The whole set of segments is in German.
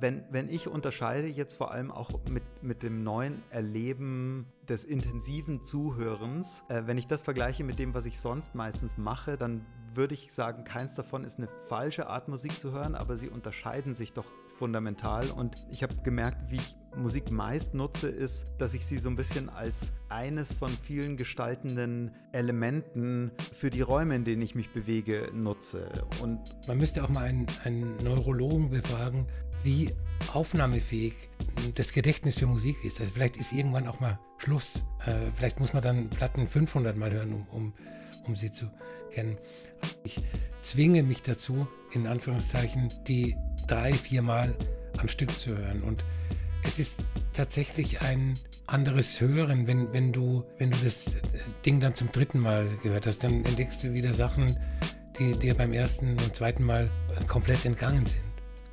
wenn, wenn ich unterscheide jetzt vor allem auch mit, mit dem neuen Erleben des intensiven Zuhörens, äh, wenn ich das vergleiche mit dem, was ich sonst meistens mache, dann würde ich sagen, keins davon ist eine falsche Art Musik zu hören, aber sie unterscheiden sich doch fundamental. Und ich habe gemerkt, wie ich Musik meist nutze, ist, dass ich sie so ein bisschen als eines von vielen gestaltenden Elementen für die Räume, in denen ich mich bewege, nutze. Und man müsste auch mal einen, einen Neurologen befragen, wie aufnahmefähig das Gedächtnis für Musik ist. Also vielleicht ist irgendwann auch mal Schluss. Äh, vielleicht muss man dann Platten 500 Mal hören, um, um, um sie zu kennen. Ich zwinge mich dazu, in Anführungszeichen, die drei, vier Mal am Stück zu hören. Und es ist tatsächlich ein anderes Hören, wenn, wenn, du, wenn du das Ding dann zum dritten Mal gehört hast. Dann entdeckst du wieder Sachen, die dir beim ersten und zweiten Mal komplett entgangen sind.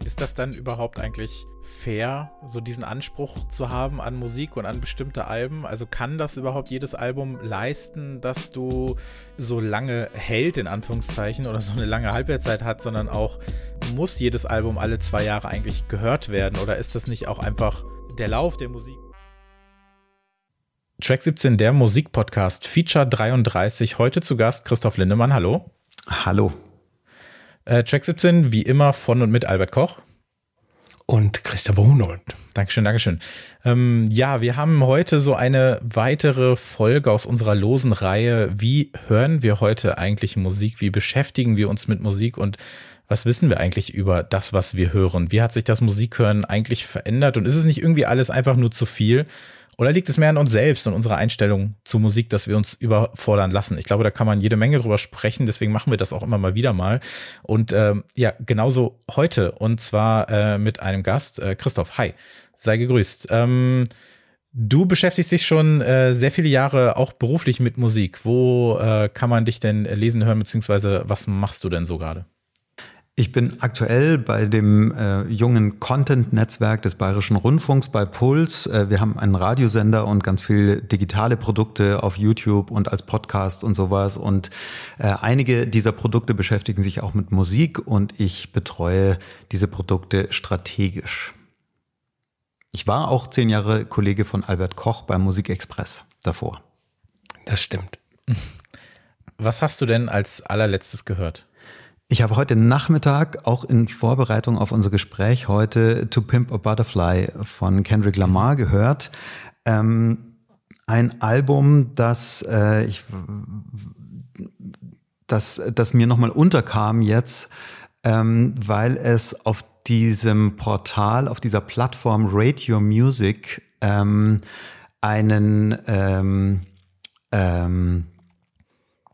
Ist das dann überhaupt eigentlich fair, so diesen Anspruch zu haben an Musik und an bestimmte Alben? Also kann das überhaupt jedes Album leisten, dass du so lange hält, in Anführungszeichen, oder so eine lange Halbwertszeit hat, sondern auch muss jedes Album alle zwei Jahre eigentlich gehört werden? Oder ist das nicht auch einfach der Lauf der Musik? Track 17, der Musikpodcast, Feature 33. Heute zu Gast Christoph Lindemann. Hallo. Hallo. Äh, Track 17, wie immer von und mit Albert Koch. Und Christopher Hunold. Dankeschön, Dankeschön. Ähm, ja, wir haben heute so eine weitere Folge aus unserer losen Reihe. Wie hören wir heute eigentlich Musik? Wie beschäftigen wir uns mit Musik? Und was wissen wir eigentlich über das, was wir hören? Wie hat sich das Musikhören eigentlich verändert? Und ist es nicht irgendwie alles einfach nur zu viel? Oder liegt es mehr an uns selbst und unserer Einstellung zu Musik, dass wir uns überfordern lassen? Ich glaube, da kann man jede Menge drüber sprechen, deswegen machen wir das auch immer mal wieder mal. Und ähm, ja, genauso heute und zwar äh, mit einem Gast, äh, Christoph. Hi, sei gegrüßt. Ähm, du beschäftigst dich schon äh, sehr viele Jahre auch beruflich mit Musik. Wo äh, kann man dich denn lesen, hören, beziehungsweise was machst du denn so gerade? Ich bin aktuell bei dem äh, jungen Content-Netzwerk des Bayerischen Rundfunks bei Puls. Äh, wir haben einen Radiosender und ganz viele digitale Produkte auf YouTube und als Podcast und sowas. Und äh, einige dieser Produkte beschäftigen sich auch mit Musik und ich betreue diese Produkte strategisch. Ich war auch zehn Jahre Kollege von Albert Koch beim Musikexpress davor. Das stimmt. Was hast du denn als allerletztes gehört? Ich habe heute Nachmittag auch in Vorbereitung auf unser Gespräch heute To Pimp a Butterfly von Kendrick Lamar gehört. Ähm, ein Album, das äh, ich das, das mir nochmal unterkam jetzt, ähm, weil es auf diesem Portal, auf dieser Plattform Radio Music ähm, einen ähm, ähm,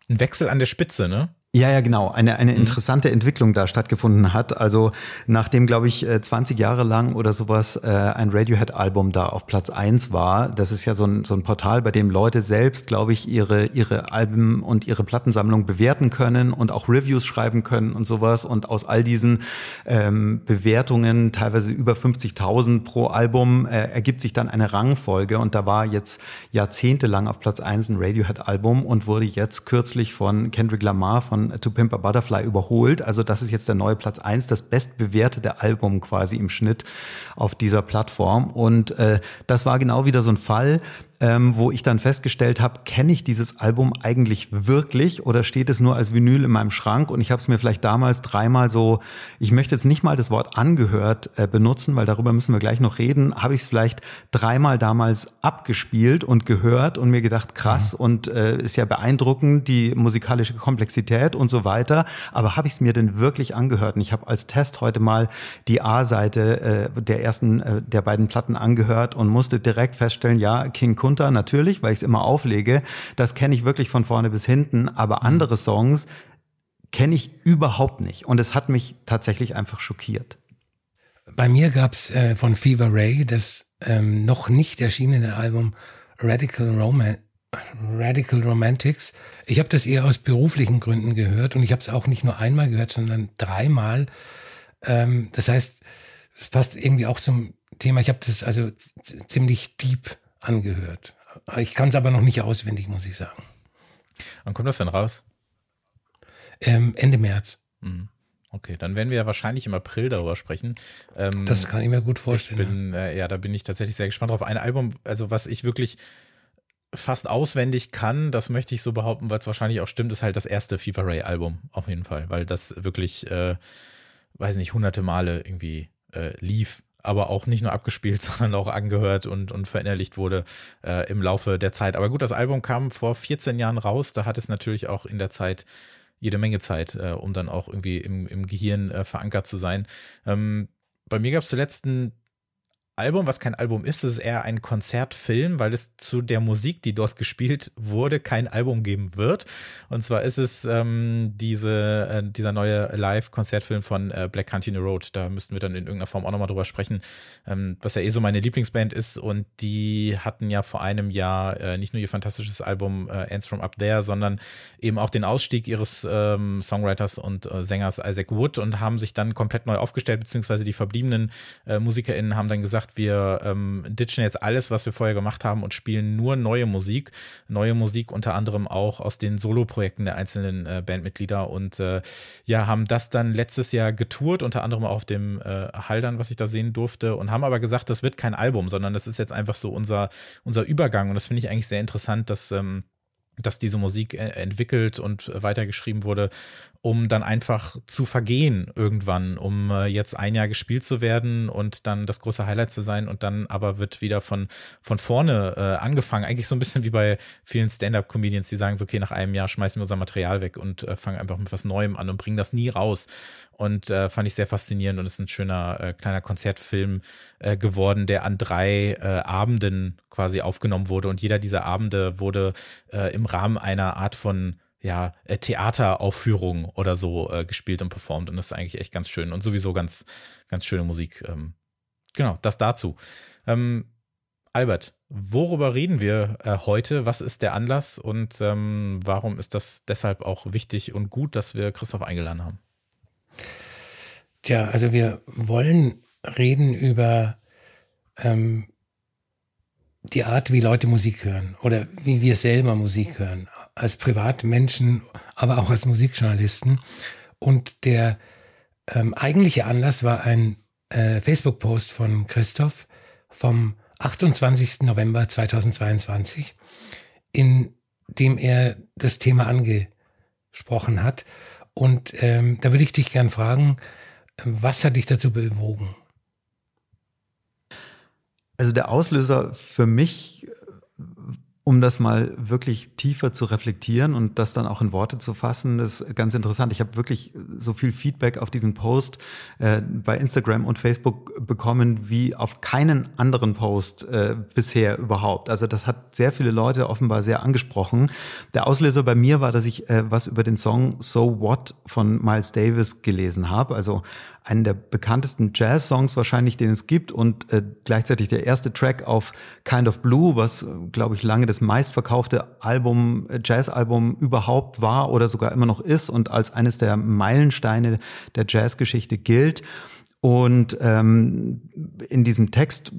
ein Wechsel an der Spitze, ne? Ja, ja, genau. Eine, eine mhm. interessante Entwicklung da stattgefunden hat. Also nachdem, glaube ich, 20 äh, Jahre lang oder sowas äh, ein Radiohead-Album da auf Platz eins war, das ist ja so ein, so ein Portal, bei dem Leute selbst, glaube ich, ihre, ihre Alben und ihre Plattensammlung bewerten können und auch Reviews schreiben können und sowas. Und aus all diesen ähm, Bewertungen, teilweise über 50.000 pro Album, äh, ergibt sich dann eine Rangfolge. Und da war jetzt jahrzehntelang auf Platz eins ein Radiohead-Album und wurde jetzt kürzlich von Kendrick Lamar von von To Pimp a Butterfly überholt. Also das ist jetzt der neue Platz eins, das bestbewertete Album quasi im Schnitt auf dieser Plattform. Und äh, das war genau wieder so ein Fall, ähm, wo ich dann festgestellt habe, kenne ich dieses Album eigentlich wirklich oder steht es nur als Vinyl in meinem Schrank? Und ich habe es mir vielleicht damals dreimal so, ich möchte jetzt nicht mal das Wort angehört äh, benutzen, weil darüber müssen wir gleich noch reden, habe ich es vielleicht dreimal damals abgespielt und gehört und mir gedacht, krass mhm. und äh, ist ja beeindruckend, die musikalische Komplexität und so weiter. Aber habe ich es mir denn wirklich angehört? Und ich habe als Test heute mal die A-Seite äh, der ersten äh, der beiden Platten angehört und musste direkt feststellen, ja, King Kun runter, natürlich, weil ich es immer auflege. Das kenne ich wirklich von vorne bis hinten, aber mhm. andere Songs kenne ich überhaupt nicht. Und es hat mich tatsächlich einfach schockiert. Bei mir gab es äh, von Fever Ray das ähm, noch nicht erschienene Album Radical, Roman Radical Romantics. Ich habe das eher aus beruflichen Gründen gehört und ich habe es auch nicht nur einmal gehört, sondern dreimal. Ähm, das heißt, es passt irgendwie auch zum Thema. Ich habe das also ziemlich deep angehört. Ich kann es aber noch nicht auswendig, muss ich sagen. Wann kommt das denn raus? Ähm, Ende März. Mhm. Okay, dann werden wir ja wahrscheinlich im April darüber sprechen. Ähm, das kann ich mir gut vorstellen. Ich bin, äh, ja, da bin ich tatsächlich sehr gespannt drauf. Ein Album, also was ich wirklich fast auswendig kann, das möchte ich so behaupten, weil es wahrscheinlich auch stimmt, ist halt das erste FIFA Ray Album auf jeden Fall, weil das wirklich, äh, weiß nicht, hunderte Male irgendwie äh, lief, aber auch nicht nur abgespielt, sondern auch angehört und, und verinnerlicht wurde äh, im Laufe der Zeit. Aber gut, das Album kam vor 14 Jahren raus, da hat es natürlich auch in der Zeit jede Menge Zeit, äh, um dann auch irgendwie im, im Gehirn äh, verankert zu sein. Ähm, bei mir gab es zuletzt ein Album, was kein Album ist, ist eher ein Konzertfilm, weil es zu der Musik, die dort gespielt wurde, kein Album geben wird. Und zwar ist es ähm, diese, äh, dieser neue Live-Konzertfilm von äh, Black Country Road. Da müssten wir dann in irgendeiner Form auch nochmal drüber sprechen, ähm, was ja eh so meine Lieblingsband ist. Und die hatten ja vor einem Jahr äh, nicht nur ihr fantastisches Album äh, Ends from Up There, sondern eben auch den Ausstieg ihres ähm, Songwriters und äh, Sängers Isaac Wood und haben sich dann komplett neu aufgestellt, beziehungsweise die verbliebenen äh, MusikerInnen haben dann gesagt, wir ähm, ditchen jetzt alles, was wir vorher gemacht haben und spielen nur neue Musik. Neue Musik unter anderem auch aus den Solo-Projekten der einzelnen äh, Bandmitglieder. Und äh, ja, haben das dann letztes Jahr getourt, unter anderem auch auf dem äh, Haldern, was ich da sehen durfte. Und haben aber gesagt, das wird kein Album, sondern das ist jetzt einfach so unser, unser Übergang. Und das finde ich eigentlich sehr interessant, dass ähm, dass diese Musik äh, entwickelt und weitergeschrieben wurde, um dann einfach zu vergehen irgendwann, um äh, jetzt ein Jahr gespielt zu werden und dann das große Highlight zu sein und dann aber wird wieder von, von vorne äh, angefangen. Eigentlich so ein bisschen wie bei vielen Stand-up-Comedians, die sagen so, okay, nach einem Jahr schmeißen wir unser Material weg und äh, fangen einfach mit was Neuem an und bringen das nie raus. Und äh, fand ich sehr faszinierend und ist ein schöner äh, kleiner Konzertfilm äh, geworden, der an drei äh, Abenden quasi aufgenommen wurde und jeder dieser Abende wurde äh, im Rahmen einer Art von ja, äh, Theateraufführung oder so äh, gespielt und performt. Und das ist eigentlich echt ganz schön und sowieso ganz, ganz schöne Musik. Ähm, genau, das dazu. Ähm, Albert, worüber reden wir äh, heute? Was ist der Anlass und ähm, warum ist das deshalb auch wichtig und gut, dass wir Christoph eingeladen haben? Tja, also wir wollen reden über ähm, die Art, wie Leute Musik hören oder wie wir selber Musik hören als Privatmenschen, aber auch als Musikjournalisten. Und der ähm, eigentliche Anlass war ein äh, Facebook-Post von Christoph vom 28. November 2022, in dem er das Thema angesprochen hat. Und ähm, da würde ich dich gern fragen, was hat dich dazu bewogen? Also der Auslöser für mich um das mal wirklich tiefer zu reflektieren und das dann auch in Worte zu fassen, ist ganz interessant. Ich habe wirklich so viel Feedback auf diesen Post äh, bei Instagram und Facebook bekommen wie auf keinen anderen Post äh, bisher überhaupt. Also das hat sehr viele Leute offenbar sehr angesprochen. Der Auslöser bei mir war, dass ich äh, was über den Song So What von Miles Davis gelesen habe. Also einen der bekanntesten Jazz-Songs wahrscheinlich, den es gibt und äh, gleichzeitig der erste Track auf Kind of Blue, was, glaube ich, lange das meistverkaufte Album, äh, Jazz-Album überhaupt war oder sogar immer noch ist und als eines der Meilensteine der Jazzgeschichte gilt. Und ähm, in diesem Text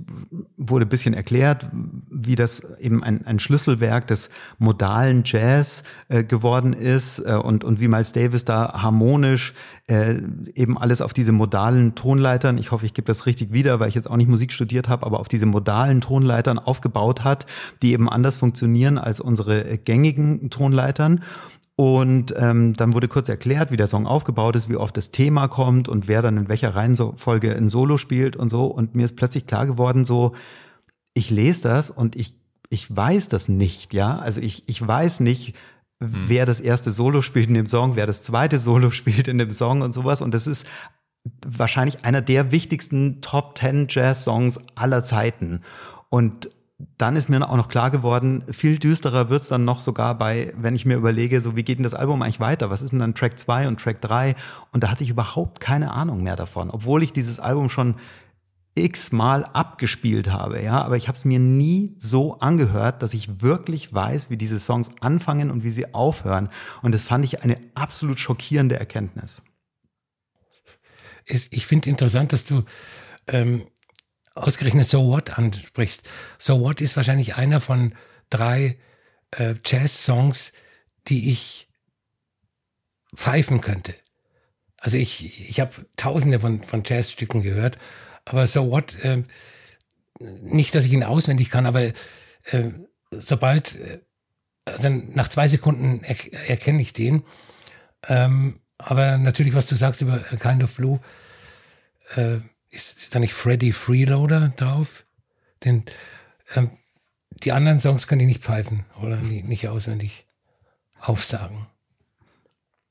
wurde ein bisschen erklärt, wie das eben ein, ein Schlüsselwerk des modalen Jazz äh, geworden ist äh, und, und wie Miles Davis da harmonisch äh, eben alles auf diese modalen Tonleitern, ich hoffe, ich gebe das richtig wieder, weil ich jetzt auch nicht Musik studiert habe, aber auf diese modalen Tonleitern aufgebaut hat, die eben anders funktionieren als unsere gängigen Tonleitern. Und ähm, dann wurde kurz erklärt, wie der Song aufgebaut ist, wie oft das Thema kommt und wer dann in welcher Reihenfolge in Solo spielt und so. Und mir ist plötzlich klar geworden, so, ich lese das und ich, ich weiß das nicht, ja. Also ich, ich weiß nicht, hm. wer das erste Solo spielt in dem Song, wer das zweite Solo spielt in dem Song und sowas. Und das ist wahrscheinlich einer der wichtigsten Top 10 Jazz-Songs aller Zeiten. Und dann ist mir auch noch klar geworden, viel düsterer wird's dann noch sogar bei, wenn ich mir überlege, so wie geht denn das Album eigentlich weiter? Was ist denn dann Track 2 und Track 3? Und da hatte ich überhaupt keine Ahnung mehr davon, obwohl ich dieses Album schon x-mal abgespielt habe, ja, aber ich habe es mir nie so angehört, dass ich wirklich weiß, wie diese Songs anfangen und wie sie aufhören. Und das fand ich eine absolut schockierende Erkenntnis. Ich finde interessant, dass du ähm, ausgerechnet So What ansprichst. So What ist wahrscheinlich einer von drei äh, Jazz-Songs, die ich pfeifen könnte. Also ich, ich habe tausende von, von Jazzstücken gehört, aber so what, äh, nicht, dass ich ihn auswendig kann, aber äh, sobald, also nach zwei Sekunden er, erkenne ich den. Ähm, aber natürlich, was du sagst über Kind of Blue, äh, ist, ist da nicht Freddy Freeloader drauf? Denn ähm, die anderen Songs kann ich nicht pfeifen oder nicht, nicht auswendig aufsagen.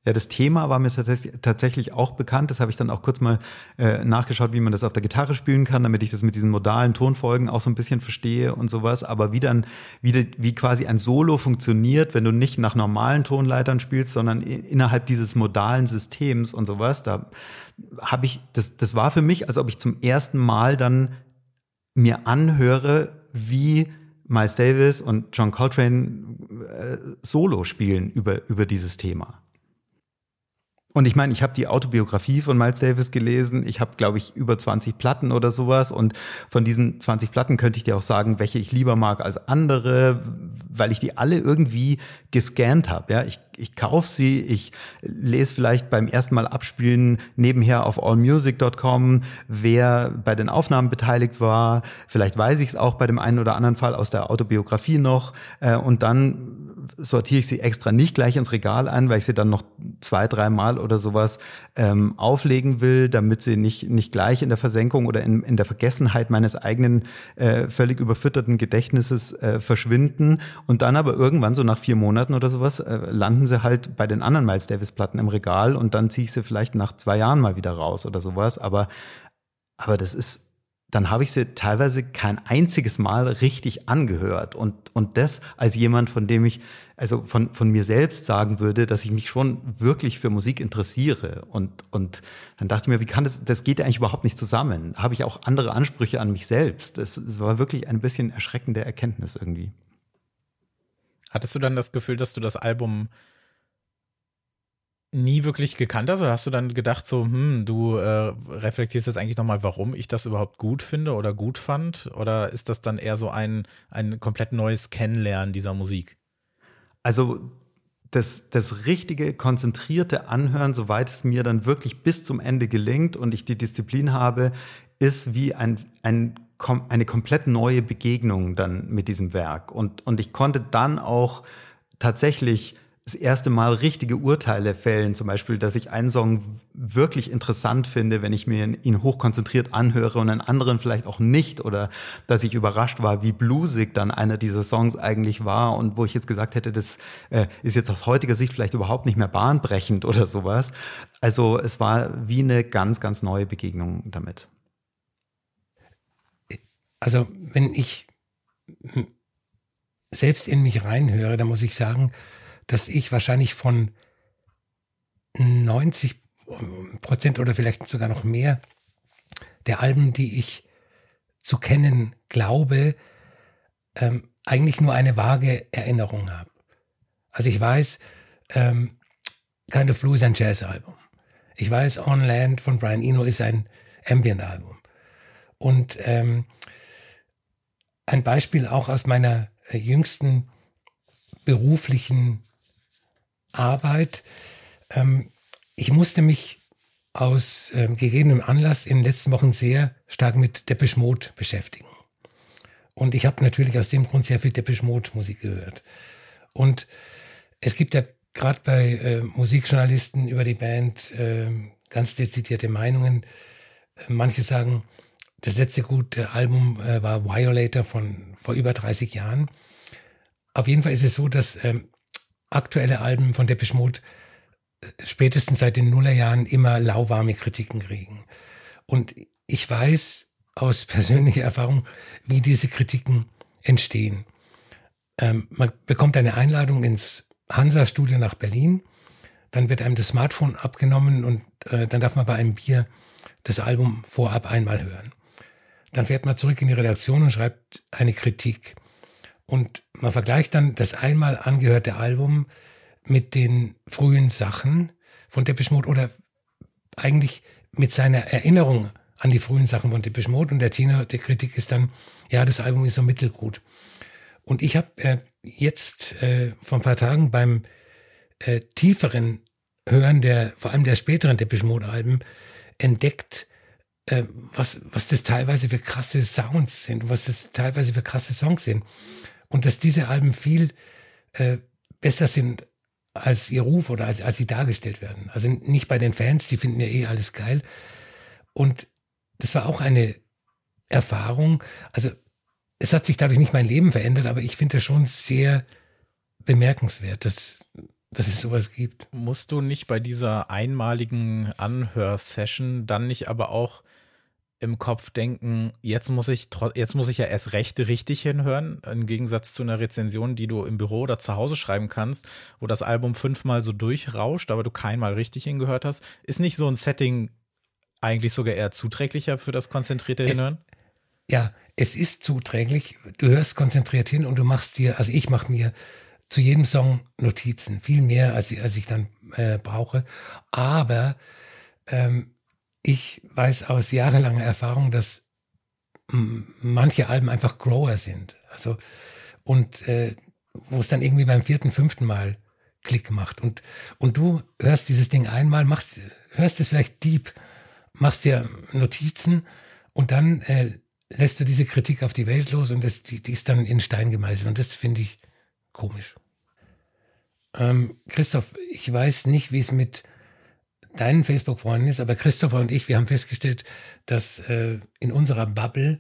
Ja, das Thema war mir tatsächlich auch bekannt. Das habe ich dann auch kurz mal äh, nachgeschaut, wie man das auf der Gitarre spielen kann, damit ich das mit diesen modalen Tonfolgen auch so ein bisschen verstehe und sowas. Aber wie dann, wie, wie quasi ein Solo funktioniert, wenn du nicht nach normalen Tonleitern spielst, sondern innerhalb dieses modalen Systems und sowas, da habe ich, das, das war für mich, als ob ich zum ersten Mal dann mir anhöre, wie Miles Davis und John Coltrane äh, Solo spielen über, über dieses Thema. Und ich meine, ich habe die Autobiografie von Miles Davis gelesen. Ich habe, glaube ich, über 20 Platten oder sowas. Und von diesen 20 Platten könnte ich dir auch sagen, welche ich lieber mag als andere, weil ich die alle irgendwie gescannt habe. Ja, ich, ich kaufe sie, ich lese vielleicht beim ersten Mal abspielen nebenher auf allmusic.com, wer bei den Aufnahmen beteiligt war. Vielleicht weiß ich es auch bei dem einen oder anderen Fall aus der Autobiografie noch. Äh, und dann sortiere ich sie extra nicht gleich ins Regal ein, weil ich sie dann noch zwei, dreimal oder sowas ähm, auflegen will, damit sie nicht, nicht gleich in der Versenkung oder in, in der Vergessenheit meines eigenen äh, völlig überfütterten Gedächtnisses äh, verschwinden. Und dann aber irgendwann, so nach vier Monaten oder sowas, äh, landen sie halt bei den anderen Miles Davis-Platten im Regal und dann ziehe ich sie vielleicht nach zwei Jahren mal wieder raus oder sowas. Aber, aber das ist dann habe ich sie teilweise kein einziges Mal richtig angehört. Und, und das als jemand, von dem ich, also von, von mir selbst sagen würde, dass ich mich schon wirklich für Musik interessiere. Und, und dann dachte ich mir, wie kann das, das geht ja eigentlich überhaupt nicht zusammen. Habe ich auch andere Ansprüche an mich selbst. Es, es war wirklich ein bisschen erschreckende Erkenntnis irgendwie. Hattest du dann das Gefühl, dass du das Album nie wirklich gekannt hast? Oder hast du dann gedacht, so, hm, du äh, reflektierst jetzt eigentlich nochmal, warum ich das überhaupt gut finde oder gut fand? Oder ist das dann eher so ein, ein komplett neues Kennenlernen dieser Musik? Also das, das richtige, konzentrierte Anhören, soweit es mir dann wirklich bis zum Ende gelingt und ich die Disziplin habe, ist wie ein, ein, eine komplett neue Begegnung dann mit diesem Werk. Und, und ich konnte dann auch tatsächlich das erste Mal richtige Urteile fällen, zum Beispiel, dass ich einen Song wirklich interessant finde, wenn ich mir ihn hochkonzentriert anhöre und einen anderen vielleicht auch nicht oder dass ich überrascht war, wie bluesig dann einer dieser Songs eigentlich war und wo ich jetzt gesagt hätte, das äh, ist jetzt aus heutiger Sicht vielleicht überhaupt nicht mehr bahnbrechend oder sowas. Also es war wie eine ganz, ganz neue Begegnung damit. Also wenn ich selbst in mich reinhöre, dann muss ich sagen, dass ich wahrscheinlich von 90 Prozent oder vielleicht sogar noch mehr der Alben, die ich zu kennen glaube, ähm, eigentlich nur eine vage Erinnerung habe. Also ich weiß, ähm, Kind of Blue ist ein Jazz-Album. Ich weiß, On Land von Brian Eno ist ein Ambient-Album. Und ähm, ein Beispiel auch aus meiner äh, jüngsten beruflichen Arbeit. Ähm, ich musste mich aus ähm, gegebenem Anlass in den letzten Wochen sehr stark mit Depeche Mode beschäftigen. Und ich habe natürlich aus dem Grund sehr viel Depeche Mode Musik gehört. Und es gibt ja gerade bei äh, Musikjournalisten über die Band äh, ganz dezidierte Meinungen. Manche sagen, das letzte gute Album äh, war Violator von vor über 30 Jahren. Auf jeden Fall ist es so, dass ähm, aktuelle Alben von Depeche Mode äh, spätestens seit den Nullerjahren immer lauwarme Kritiken kriegen. Und ich weiß aus persönlicher Erfahrung, wie diese Kritiken entstehen. Ähm, man bekommt eine Einladung ins Hansa-Studio nach Berlin, dann wird einem das Smartphone abgenommen und äh, dann darf man bei einem Bier das Album vorab einmal hören. Dann fährt man zurück in die Redaktion und schreibt eine Kritik. Und man vergleicht dann das einmal angehörte Album mit den frühen Sachen von Depeche Mode oder eigentlich mit seiner Erinnerung an die frühen Sachen von Depeche Mode. Und der Tenor der Kritik ist dann, ja, das Album ist so mittelgut. Und ich habe äh, jetzt äh, vor ein paar Tagen beim äh, tieferen Hören der, vor allem der späteren Depeche Mode Alben, entdeckt, äh, was, was das teilweise für krasse Sounds sind, was das teilweise für krasse Songs sind. Und dass diese Alben viel äh, besser sind als ihr Ruf oder als, als sie dargestellt werden. Also nicht bei den Fans, die finden ja eh alles geil. Und das war auch eine Erfahrung. Also es hat sich dadurch nicht mein Leben verändert, aber ich finde das schon sehr bemerkenswert, dass, dass es sowas gibt. Musst du nicht bei dieser einmaligen Anhörsession dann nicht aber auch im Kopf denken, jetzt muss ich jetzt muss ich ja erst recht richtig hinhören, im Gegensatz zu einer Rezension, die du im Büro oder zu Hause schreiben kannst, wo das Album fünfmal so durchrauscht, aber du keinmal richtig hingehört hast. Ist nicht so ein Setting eigentlich sogar eher zuträglicher für das konzentrierte Hinhören? ja, es ist zuträglich. Du hörst konzentriert hin und du machst dir, also ich mache mir zu jedem Song Notizen, viel mehr als ich, als ich dann äh, brauche. Aber ähm, ich weiß aus jahrelanger Erfahrung, dass manche Alben einfach Grower sind. Also und äh, wo es dann irgendwie beim vierten, fünften Mal Klick macht. Und, und du hörst dieses Ding einmal, machst, hörst es vielleicht deep, machst dir Notizen und dann äh, lässt du diese Kritik auf die Welt los und das, die, die ist dann in Stein gemeißelt. Und das finde ich komisch. Ähm, Christoph, ich weiß nicht, wie es mit deinen Facebook-Freunden ist, aber Christopher und ich, wir haben festgestellt, dass äh, in unserer Bubble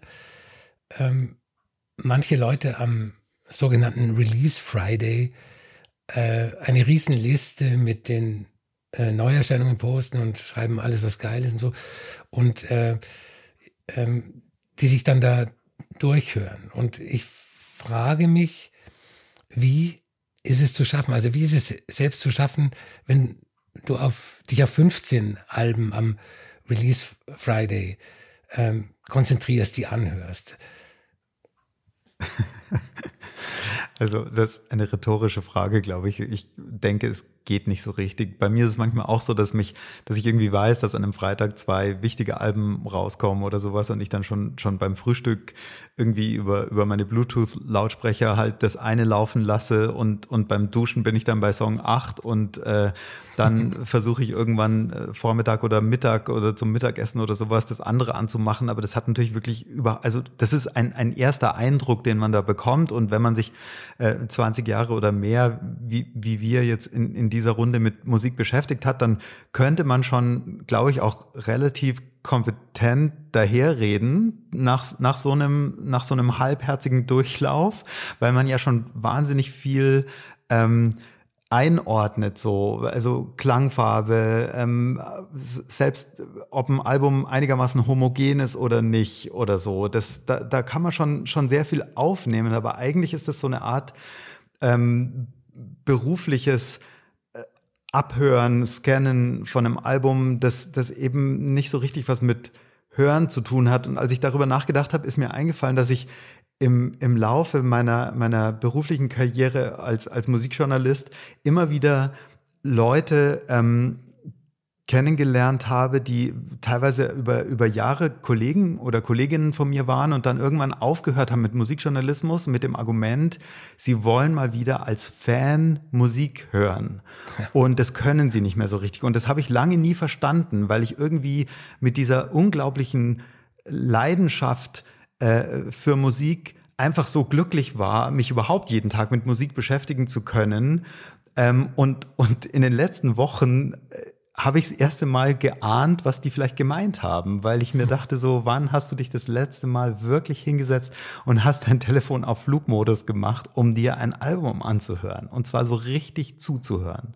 ähm, manche Leute am sogenannten Release Friday äh, eine Riesenliste mit den äh, Neuerscheinungen posten und schreiben alles, was geil ist und so. Und äh, ähm, die sich dann da durchhören. Und ich frage mich, wie ist es zu schaffen? Also wie ist es selbst zu schaffen, wenn du auf dich auf 15 Alben am Release Friday ähm, konzentrierst, die anhörst. Also das ist eine rhetorische Frage, glaube ich. Ich denke, es geht nicht so richtig. Bei mir ist es manchmal auch so, dass mich, dass ich irgendwie weiß, dass an einem Freitag zwei wichtige Alben rauskommen oder sowas und ich dann schon schon beim Frühstück irgendwie über über meine Bluetooth-Lautsprecher halt das eine laufen lasse und und beim Duschen bin ich dann bei Song 8 und äh, dann versuche ich irgendwann äh, Vormittag oder Mittag oder zum Mittagessen oder sowas das andere anzumachen. Aber das hat natürlich wirklich über, also das ist ein ein erster Eindruck, den man da bekommt und wenn man sich äh, 20 Jahre oder mehr wie wie wir jetzt in in dieser Runde mit Musik beschäftigt hat, dann könnte man schon, glaube ich, auch relativ kompetent daherreden nach, nach so einem, nach so einem halbherzigen Durchlauf, weil man ja schon wahnsinnig viel, ähm, einordnet, so, also Klangfarbe, ähm, selbst ob ein Album einigermaßen homogen ist oder nicht oder so, das, da, da kann man schon, schon sehr viel aufnehmen, aber eigentlich ist das so eine Art ähm, berufliches Abhören, Scannen von einem Album, das, das eben nicht so richtig was mit Hören zu tun hat. Und als ich darüber nachgedacht habe, ist mir eingefallen, dass ich im, im Laufe meiner, meiner beruflichen Karriere als, als Musikjournalist immer wieder Leute ähm, kennengelernt habe, die teilweise über, über Jahre Kollegen oder Kolleginnen von mir waren und dann irgendwann aufgehört haben mit Musikjournalismus mit dem Argument, sie wollen mal wieder als Fan Musik hören. Und das können sie nicht mehr so richtig. Und das habe ich lange nie verstanden, weil ich irgendwie mit dieser unglaublichen Leidenschaft äh, für Musik einfach so glücklich war, mich überhaupt jeden Tag mit Musik beschäftigen zu können. Ähm, und, und in den letzten Wochen äh, habe ich das erste Mal geahnt, was die vielleicht gemeint haben, weil ich mir dachte so, wann hast du dich das letzte Mal wirklich hingesetzt und hast dein Telefon auf Flugmodus gemacht, um dir ein Album anzuhören und zwar so richtig zuzuhören.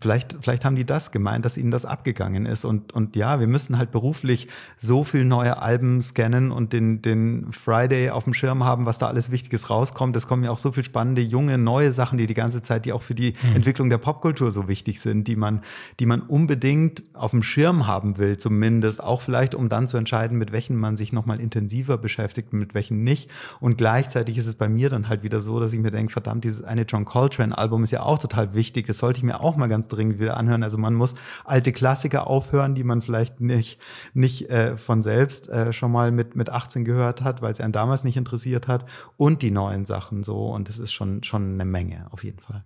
Vielleicht, vielleicht haben die das gemeint, dass ihnen das abgegangen ist. Und, und ja, wir müssen halt beruflich so viel neue Alben scannen und den, den Friday auf dem Schirm haben, was da alles Wichtiges rauskommt. Es kommen ja auch so viel spannende, junge, neue Sachen, die die ganze Zeit, die auch für die mhm. Entwicklung der Popkultur so wichtig sind, die man, die man unbedingt auf dem Schirm haben will, zumindest. Auch vielleicht, um dann zu entscheiden, mit welchen man sich nochmal intensiver beschäftigt und mit welchen nicht. Und gleichzeitig ist es bei mir dann halt wieder so, dass ich mir denke, verdammt, dieses eine John Coltrane Album ist ja auch total wichtig. Das sollte ich mir auch mal ganz dringend wieder anhören. Also man muss alte Klassiker aufhören, die man vielleicht nicht, nicht äh, von selbst äh, schon mal mit, mit 18 gehört hat, weil es einen damals nicht interessiert hat. Und die neuen Sachen so. Und es ist schon, schon eine Menge, auf jeden Fall.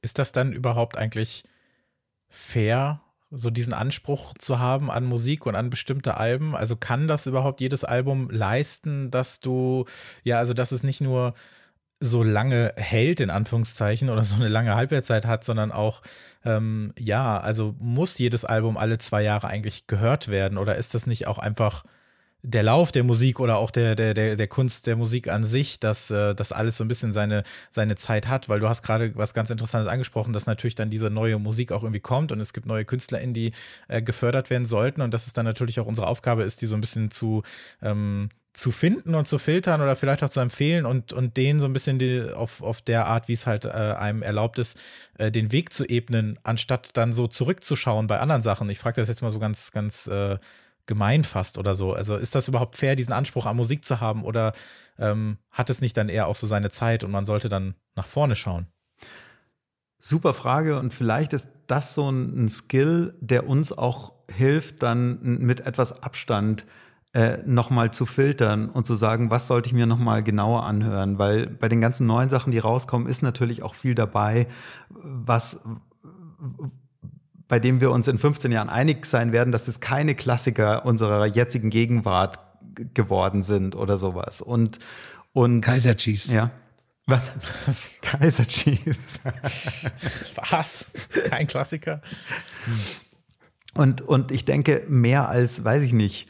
Ist das dann überhaupt eigentlich fair, so diesen Anspruch zu haben an Musik und an bestimmte Alben? Also kann das überhaupt jedes Album leisten, dass du, ja, also dass es nicht nur so lange hält, in Anführungszeichen, oder so eine lange Halbwertszeit hat, sondern auch, ähm, ja, also muss jedes Album alle zwei Jahre eigentlich gehört werden? Oder ist das nicht auch einfach der Lauf der Musik oder auch der, der, der, der Kunst der Musik an sich, dass äh, das alles so ein bisschen seine, seine Zeit hat, weil du hast gerade was ganz Interessantes angesprochen, dass natürlich dann diese neue Musik auch irgendwie kommt und es gibt neue KünstlerInnen, die äh, gefördert werden sollten. Und dass es dann natürlich auch unsere Aufgabe ist, die so ein bisschen zu, ähm, zu finden und zu filtern oder vielleicht auch zu empfehlen und, und denen so ein bisschen die, auf, auf der Art, wie es halt äh, einem erlaubt ist, äh, den Weg zu ebnen, anstatt dann so zurückzuschauen bei anderen Sachen. Ich frage das jetzt mal so ganz, ganz äh, gemein fast oder so. Also ist das überhaupt fair, diesen Anspruch an Musik zu haben oder ähm, hat es nicht dann eher auch so seine Zeit und man sollte dann nach vorne schauen? Super Frage und vielleicht ist das so ein, Skill, der uns auch hilft, dann mit etwas Abstand äh, nochmal zu filtern und zu sagen, was sollte ich mir nochmal genauer anhören, weil bei den ganzen neuen Sachen, die rauskommen, ist natürlich auch viel dabei, was bei dem wir uns in 15 Jahren einig sein werden, dass es keine Klassiker unserer jetzigen Gegenwart geworden sind oder sowas. Und, und Kaiser Chiefs. Ja. Was? Kaiser Chiefs. Was? Kein Klassiker? Und, und ich denke, mehr als, weiß ich nicht,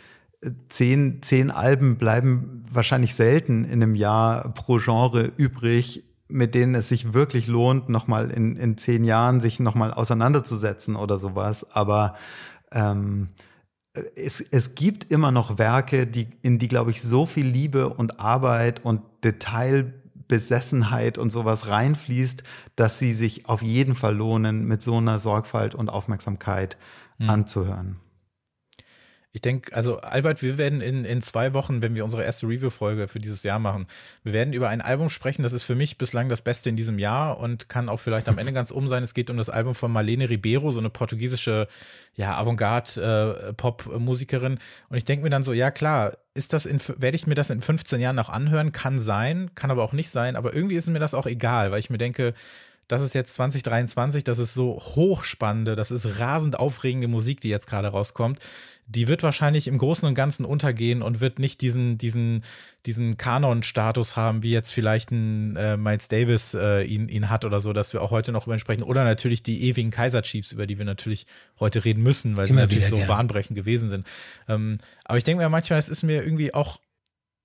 zehn, zehn Alben bleiben wahrscheinlich selten in einem Jahr pro Genre übrig, mit denen es sich wirklich lohnt, nochmal in, in zehn Jahren sich nochmal auseinanderzusetzen oder sowas. Aber ähm, es, es gibt immer noch Werke, die, in die, glaube ich, so viel Liebe und Arbeit und Detailbesessenheit und sowas reinfließt, dass sie sich auf jeden Fall lohnen, mit so einer Sorgfalt und Aufmerksamkeit mhm. anzuhören. Ich denke, also Albert, wir werden in, in zwei Wochen, wenn wir unsere erste Review-Folge für dieses Jahr machen, wir werden über ein Album sprechen, das ist für mich bislang das Beste in diesem Jahr und kann auch vielleicht am Ende ganz um sein. Es geht um das Album von Marlene Ribeiro, so eine portugiesische, ja, Avantgarde-Pop-Musikerin. und ich denke mir dann so, ja klar, ist das in, werde ich mir das in 15 Jahren noch anhören? Kann sein, kann aber auch nicht sein, aber irgendwie ist mir das auch egal, weil ich mir denke, das ist jetzt 2023, das ist so hochspannende, das ist rasend aufregende Musik, die jetzt gerade rauskommt die wird wahrscheinlich im Großen und Ganzen untergehen und wird nicht diesen, diesen, diesen Kanon-Status haben, wie jetzt vielleicht ein äh, Miles Davis äh, ihn, ihn hat oder so, dass wir auch heute noch über ihn sprechen. Oder natürlich die ewigen Kaiser Chiefs, über die wir natürlich heute reden müssen, weil Immer sie natürlich so gern. bahnbrechend gewesen sind. Ähm, aber ich denke mir manchmal, es ist mir irgendwie auch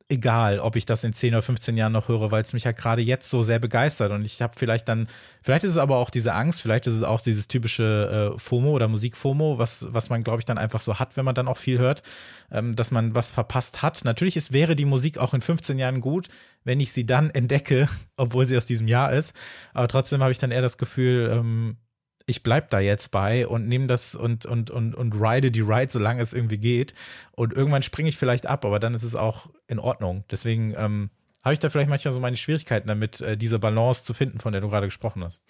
egal, ob ich das in 10 oder 15 Jahren noch höre, weil es mich ja gerade jetzt so sehr begeistert. Und ich habe vielleicht dann, vielleicht ist es aber auch diese Angst, vielleicht ist es auch dieses typische äh, FOMO oder Musik-FOMO, was, was man, glaube ich, dann einfach so hat, wenn man dann auch viel hört, ähm, dass man was verpasst hat. Natürlich ist, wäre die Musik auch in 15 Jahren gut, wenn ich sie dann entdecke, obwohl sie aus diesem Jahr ist. Aber trotzdem habe ich dann eher das Gefühl, ähm, ich bleib da jetzt bei und nehme das und, und, und, und ride die Ride, solange es irgendwie geht. Und irgendwann springe ich vielleicht ab, aber dann ist es auch in Ordnung. Deswegen ähm, habe ich da vielleicht manchmal so meine Schwierigkeiten damit, äh, diese Balance zu finden, von der du gerade gesprochen hast.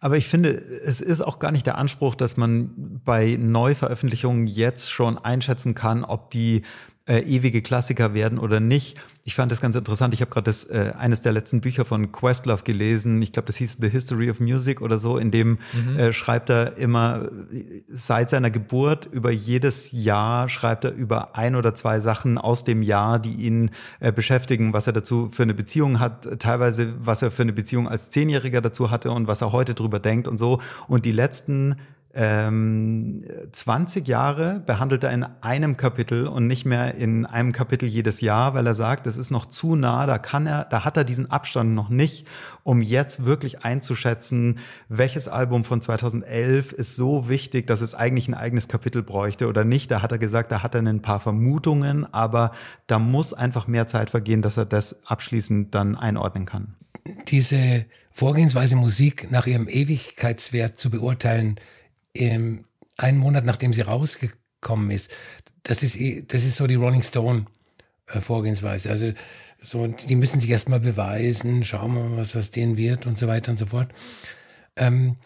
Aber ich finde, es ist auch gar nicht der Anspruch, dass man bei Neuveröffentlichungen jetzt schon einschätzen kann, ob die äh, ewige Klassiker werden oder nicht. Ich fand das ganz interessant. Ich habe gerade das äh, eines der letzten Bücher von Questlove gelesen. Ich glaube, das hieß The History of Music oder so. In dem mhm. äh, schreibt er immer seit seiner Geburt über jedes Jahr schreibt er über ein oder zwei Sachen aus dem Jahr, die ihn äh, beschäftigen, was er dazu für eine Beziehung hat, teilweise was er für eine Beziehung als Zehnjähriger dazu hatte und was er heute drüber denkt und so. Und die letzten ähm, 20 Jahre behandelt er in einem Kapitel und nicht mehr in einem Kapitel jedes Jahr, weil er sagt, es ist noch zu nah, da kann er, da hat er diesen Abstand noch nicht, um jetzt wirklich einzuschätzen, welches Album von 2011 ist so wichtig, dass es eigentlich ein eigenes Kapitel bräuchte oder nicht. Da hat er gesagt, da hat er ein paar Vermutungen, aber da muss einfach mehr Zeit vergehen, dass er das abschließend dann einordnen kann. Diese Vorgehensweise Musik nach ihrem Ewigkeitswert zu beurteilen, ähm, einen Monat nachdem sie rausgekommen ist. Das ist, eh, das ist so die Rolling Stone äh, Vorgehensweise. Also so, die müssen sich erstmal beweisen, schauen wir mal, was aus denen wird und so weiter und so fort. Ähm,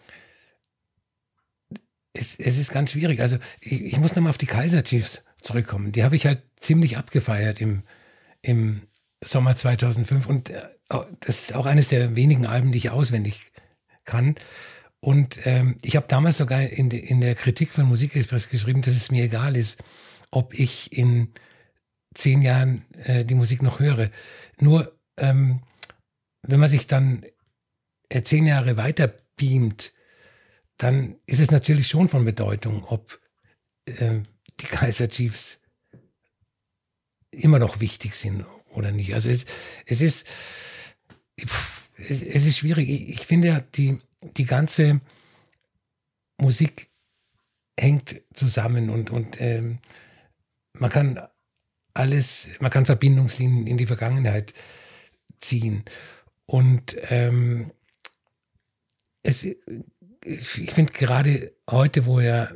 es, es ist ganz schwierig. Also ich, ich muss nochmal auf die Kaiser Chiefs zurückkommen. Die habe ich halt ziemlich abgefeiert im, im Sommer 2005 und äh, das ist auch eines der wenigen Alben, die ich auswendig kann. Und ähm, ich habe damals sogar in, de, in der Kritik von Musikexpress geschrieben, dass es mir egal ist, ob ich in zehn Jahren äh, die Musik noch höre. Nur ähm, wenn man sich dann äh, zehn Jahre weiter beamt, dann ist es natürlich schon von Bedeutung, ob äh, die Kaiser Chiefs immer noch wichtig sind oder nicht. Also es, es ist es, es ist schwierig. Ich, ich finde ja, die, die ganze Musik hängt zusammen und, und ähm, man kann alles, man kann Verbindungslinien in die Vergangenheit ziehen. Und ähm, es, ich finde gerade heute, wo ja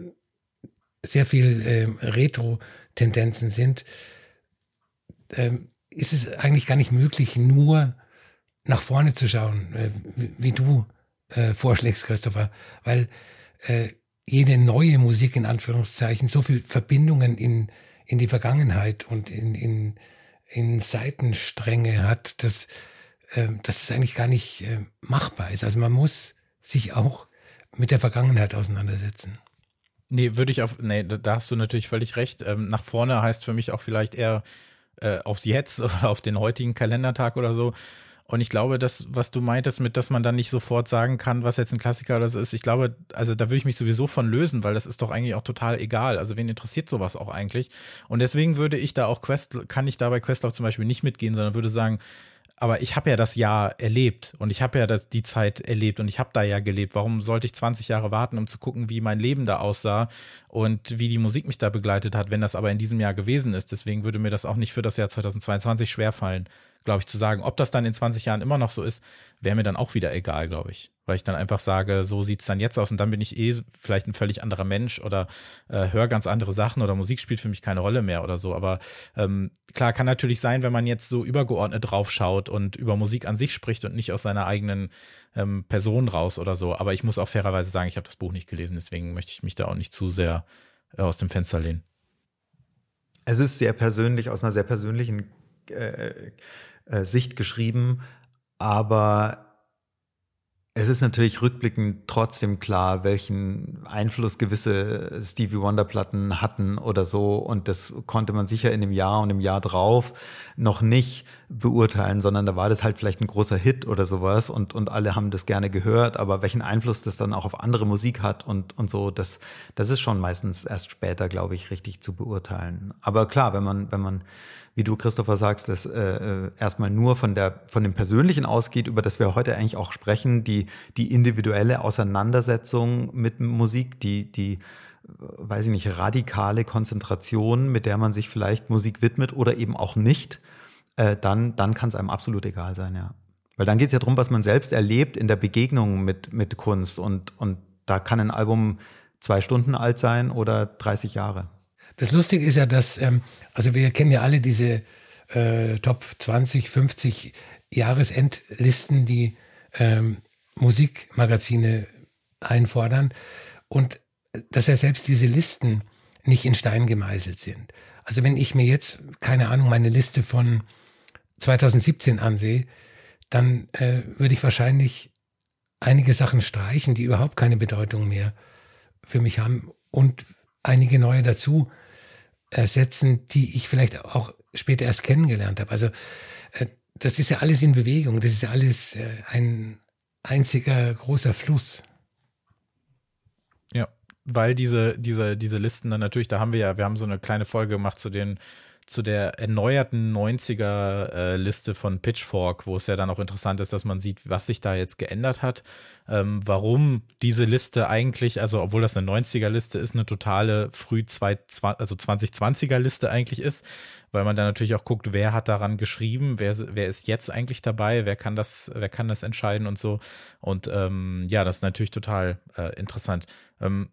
sehr viel ähm, Retro-Tendenzen sind, ähm, ist es eigentlich gar nicht möglich, nur nach vorne zu schauen, äh, wie, wie, du äh, vorschlägst, Christopher, weil äh, jede neue Musik in Anführungszeichen so viel Verbindungen in, in die Vergangenheit und in, in, in Seitenstränge hat, dass, äh, dass es eigentlich gar nicht äh, machbar ist. Also man muss sich auch mit der Vergangenheit auseinandersetzen. Nee, würde ich auf, nee, da hast du natürlich völlig recht. Ähm, nach vorne heißt für mich auch vielleicht eher äh, aufs Jetzt oder auf den heutigen Kalendertag oder so. Und ich glaube, das, was du meintest, mit dass man dann nicht sofort sagen kann, was jetzt ein Klassiker oder so ist, ich glaube, also da würde ich mich sowieso von lösen, weil das ist doch eigentlich auch total egal. Also wen interessiert sowas auch eigentlich? Und deswegen würde ich da auch Quest, kann ich da bei Questlove zum Beispiel nicht mitgehen, sondern würde sagen, aber ich habe ja das Jahr erlebt und ich habe ja das, die Zeit erlebt und ich habe da ja gelebt. Warum sollte ich 20 Jahre warten, um zu gucken, wie mein Leben da aussah und wie die Musik mich da begleitet hat, wenn das aber in diesem Jahr gewesen ist? Deswegen würde mir das auch nicht für das Jahr 2022 schwerfallen, glaube ich, zu sagen. Ob das dann in 20 Jahren immer noch so ist, wäre mir dann auch wieder egal, glaube ich. Weil ich dann einfach sage, so sieht es dann jetzt aus und dann bin ich eh vielleicht ein völlig anderer Mensch oder äh, höre ganz andere Sachen oder Musik spielt für mich keine Rolle mehr oder so. Aber ähm, klar, kann natürlich sein, wenn man jetzt so übergeordnet draufschaut und über Musik an sich spricht und nicht aus seiner eigenen ähm, Person raus oder so. Aber ich muss auch fairerweise sagen, ich habe das Buch nicht gelesen, deswegen möchte ich mich da auch nicht zu sehr äh, aus dem Fenster lehnen. Es ist sehr persönlich, aus einer sehr persönlichen äh, äh, Sicht geschrieben, aber es ist natürlich rückblickend trotzdem klar, welchen Einfluss gewisse Stevie Wonder Platten hatten oder so. Und das konnte man sicher in dem Jahr und im Jahr drauf noch nicht beurteilen, sondern da war das halt vielleicht ein großer Hit oder sowas und, und alle haben das gerne gehört. Aber welchen Einfluss das dann auch auf andere Musik hat und, und so, das, das ist schon meistens erst später, glaube ich, richtig zu beurteilen. Aber klar, wenn man, wenn man wie du, Christopher, sagst, dass äh, äh, erstmal nur von der von dem Persönlichen ausgeht, über das wir heute eigentlich auch sprechen, die die individuelle Auseinandersetzung mit Musik, die die weiß ich nicht radikale Konzentration, mit der man sich vielleicht Musik widmet oder eben auch nicht, äh, dann dann kann es einem absolut egal sein, ja. Weil dann geht es ja darum, was man selbst erlebt in der Begegnung mit mit Kunst und und da kann ein Album zwei Stunden alt sein oder 30 Jahre. Das Lustige ist ja, dass, ähm, also wir kennen ja alle diese äh, Top 20, 50 Jahresendlisten, die ähm, Musikmagazine einfordern und dass ja selbst diese Listen nicht in Stein gemeißelt sind. Also wenn ich mir jetzt, keine Ahnung, meine Liste von 2017 ansehe, dann äh, würde ich wahrscheinlich einige Sachen streichen, die überhaupt keine Bedeutung mehr für mich haben und einige neue dazu ersetzen, die ich vielleicht auch später erst kennengelernt habe. Also äh, das ist ja alles in Bewegung, das ist ja alles äh, ein einziger großer Fluss. Ja, weil diese, diese, diese Listen dann natürlich, da haben wir ja, wir haben so eine kleine Folge gemacht zu den zu der erneuerten 90er-Liste äh, von Pitchfork, wo es ja dann auch interessant ist, dass man sieht, was sich da jetzt geändert hat, ähm, warum diese Liste eigentlich, also obwohl das eine 90er-Liste ist, eine totale früh also 2020er-Liste eigentlich ist, weil man dann natürlich auch guckt, wer hat daran geschrieben, wer, wer ist jetzt eigentlich dabei, wer kann das, wer kann das entscheiden und so. Und ähm, ja, das ist natürlich total äh, interessant. Ähm,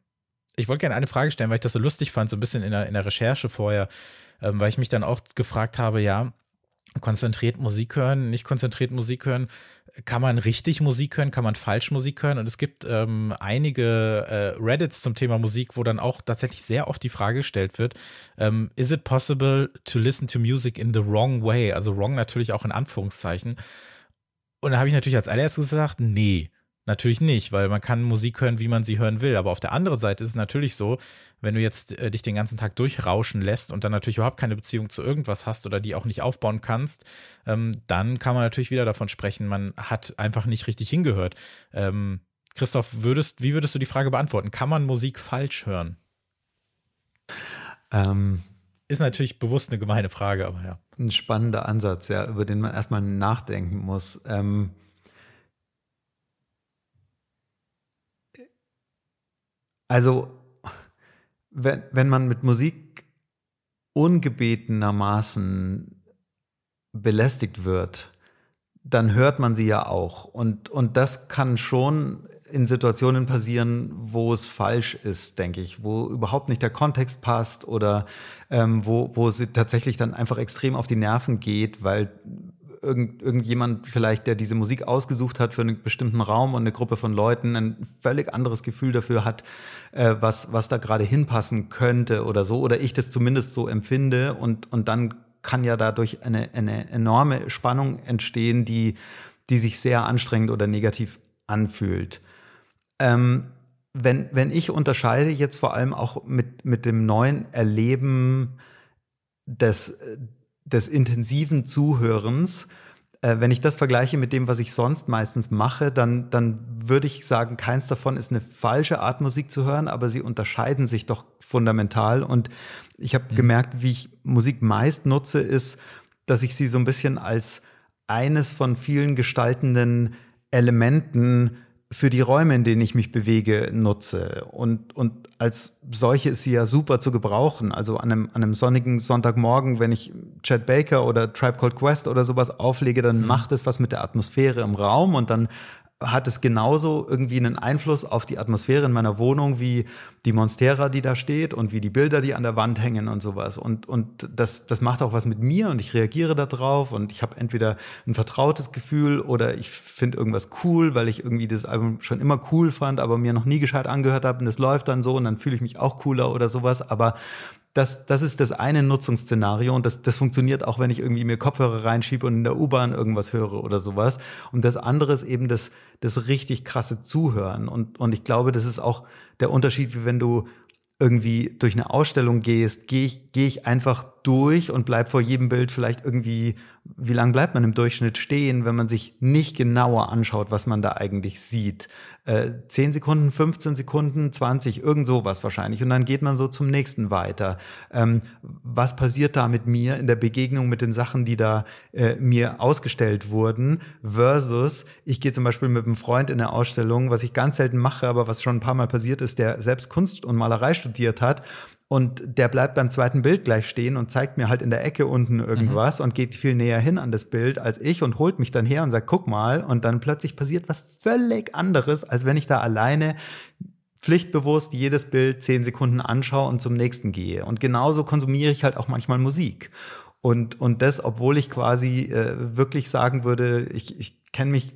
ich wollte gerne eine Frage stellen, weil ich das so lustig fand, so ein bisschen in der, in der Recherche vorher ähm, weil ich mich dann auch gefragt habe, ja, konzentriert Musik hören, nicht konzentriert Musik hören, kann man richtig Musik hören, kann man falsch Musik hören? Und es gibt ähm, einige äh, Reddits zum Thema Musik, wo dann auch tatsächlich sehr oft die Frage gestellt wird, ähm, is it possible to listen to music in the wrong way? Also wrong natürlich auch in Anführungszeichen. Und da habe ich natürlich als allererstes gesagt, nee, Natürlich nicht, weil man kann Musik hören, wie man sie hören will. Aber auf der anderen Seite ist es natürlich so, wenn du jetzt äh, dich den ganzen Tag durchrauschen lässt und dann natürlich überhaupt keine Beziehung zu irgendwas hast oder die auch nicht aufbauen kannst, ähm, dann kann man natürlich wieder davon sprechen, man hat einfach nicht richtig hingehört. Ähm, Christoph, würdest, wie würdest du die Frage beantworten? Kann man Musik falsch hören? Ähm, ist natürlich bewusst eine gemeine Frage, aber ja. Ein spannender Ansatz, ja, über den man erstmal nachdenken muss. Ähm, Also, wenn, wenn man mit Musik ungebetenermaßen belästigt wird, dann hört man sie ja auch. Und, und das kann schon in Situationen passieren, wo es falsch ist, denke ich, wo überhaupt nicht der Kontext passt oder ähm, wo, wo sie tatsächlich dann einfach extrem auf die Nerven geht, weil irgend, irgendjemand vielleicht, der diese Musik ausgesucht hat für einen bestimmten Raum und eine Gruppe von Leuten, ein völlig anderes Gefühl dafür hat, äh, was, was da gerade hinpassen könnte oder so, oder ich das zumindest so empfinde und, und dann kann ja dadurch eine, eine enorme Spannung entstehen, die, die sich sehr anstrengend oder negativ anfühlt. Ähm, wenn, wenn ich unterscheide jetzt vor allem auch mit, mit dem neuen Erleben des, des intensiven Zuhörens, äh, wenn ich das vergleiche mit dem, was ich sonst meistens mache, dann, dann würde ich sagen, keins davon ist eine falsche Art Musik zu hören, aber sie unterscheiden sich doch fundamental. Und ich habe mhm. gemerkt, wie ich Musik meist nutze, ist, dass ich sie so ein bisschen als eines von vielen gestaltenden Elementen für die Räume, in denen ich mich bewege, nutze. Und, und als solche ist sie ja super zu gebrauchen. Also an einem, an einem sonnigen Sonntagmorgen, wenn ich Chad Baker oder Tribe Called Quest oder sowas auflege, dann mhm. macht es was mit der Atmosphäre im Raum und dann hat es genauso irgendwie einen Einfluss auf die Atmosphäre in meiner Wohnung wie die Monstera, die da steht und wie die Bilder, die an der Wand hängen und sowas. Und, und das, das macht auch was mit mir und ich reagiere darauf und ich habe entweder ein vertrautes Gefühl oder ich finde irgendwas cool, weil ich irgendwie das Album schon immer cool fand, aber mir noch nie gescheit angehört habe und das läuft dann so und dann fühle ich mich auch cooler oder sowas. Aber das, das ist das eine Nutzungsszenario und das, das funktioniert auch, wenn ich irgendwie mir Kopfhörer reinschiebe und in der U-Bahn irgendwas höre oder sowas. Und das andere ist eben das, das richtig krasse Zuhören. Und, und ich glaube, das ist auch der Unterschied, wie wenn du irgendwie durch eine Ausstellung gehst, gehe ich, gehe ich einfach durch und bleib vor jedem Bild vielleicht irgendwie, wie lang bleibt man im Durchschnitt stehen, wenn man sich nicht genauer anschaut, was man da eigentlich sieht. Äh, 10 Sekunden, 15 Sekunden, 20, irgend sowas wahrscheinlich. Und dann geht man so zum nächsten weiter. Ähm, was passiert da mit mir in der Begegnung mit den Sachen, die da äh, mir ausgestellt wurden, versus ich gehe zum Beispiel mit einem Freund in eine Ausstellung, was ich ganz selten mache, aber was schon ein paar Mal passiert ist, der selbst Kunst und Malerei studiert hat und der bleibt beim zweiten Bild gleich stehen und zeigt mir halt in der Ecke unten irgendwas mhm. und geht viel näher hin an das Bild als ich und holt mich dann her und sagt, guck mal. Und dann plötzlich passiert was völlig anderes, als wenn ich da alleine pflichtbewusst jedes Bild zehn Sekunden anschaue und zum nächsten gehe. Und genauso konsumiere ich halt auch manchmal Musik. Und, und das, obwohl ich quasi äh, wirklich sagen würde, ich, ich kenne mich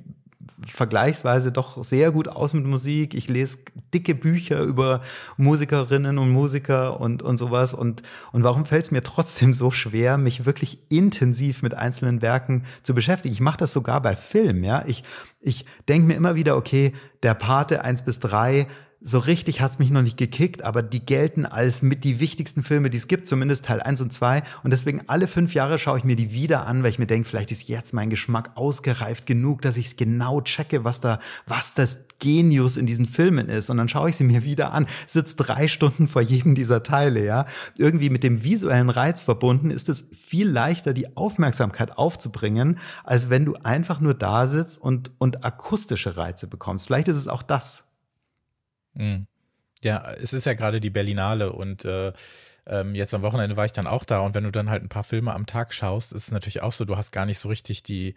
vergleichsweise doch sehr gut aus mit Musik. Ich lese dicke Bücher über Musikerinnen und Musiker und, und sowas. Und, und warum fällt es mir trotzdem so schwer, mich wirklich intensiv mit einzelnen Werken zu beschäftigen? Ich mache das sogar bei Filmen, ja. Ich, ich denke mir immer wieder, okay, der Pate eins bis drei so richtig hat's mich noch nicht gekickt, aber die gelten als mit die wichtigsten Filme, die es gibt, zumindest Teil 1 und 2. Und deswegen alle fünf Jahre schaue ich mir die wieder an, weil ich mir denke, vielleicht ist jetzt mein Geschmack ausgereift genug, dass ich es genau checke, was da, was das Genius in diesen Filmen ist. Und dann schaue ich sie mir wieder an, sitze drei Stunden vor jedem dieser Teile, ja. Irgendwie mit dem visuellen Reiz verbunden ist es viel leichter, die Aufmerksamkeit aufzubringen, als wenn du einfach nur da sitzt und, und akustische Reize bekommst. Vielleicht ist es auch das. Mhm. Ja, es ist ja gerade die Berlinale und äh, ähm, jetzt am Wochenende war ich dann auch da und wenn du dann halt ein paar Filme am Tag schaust, ist es natürlich auch so, du hast gar nicht so richtig die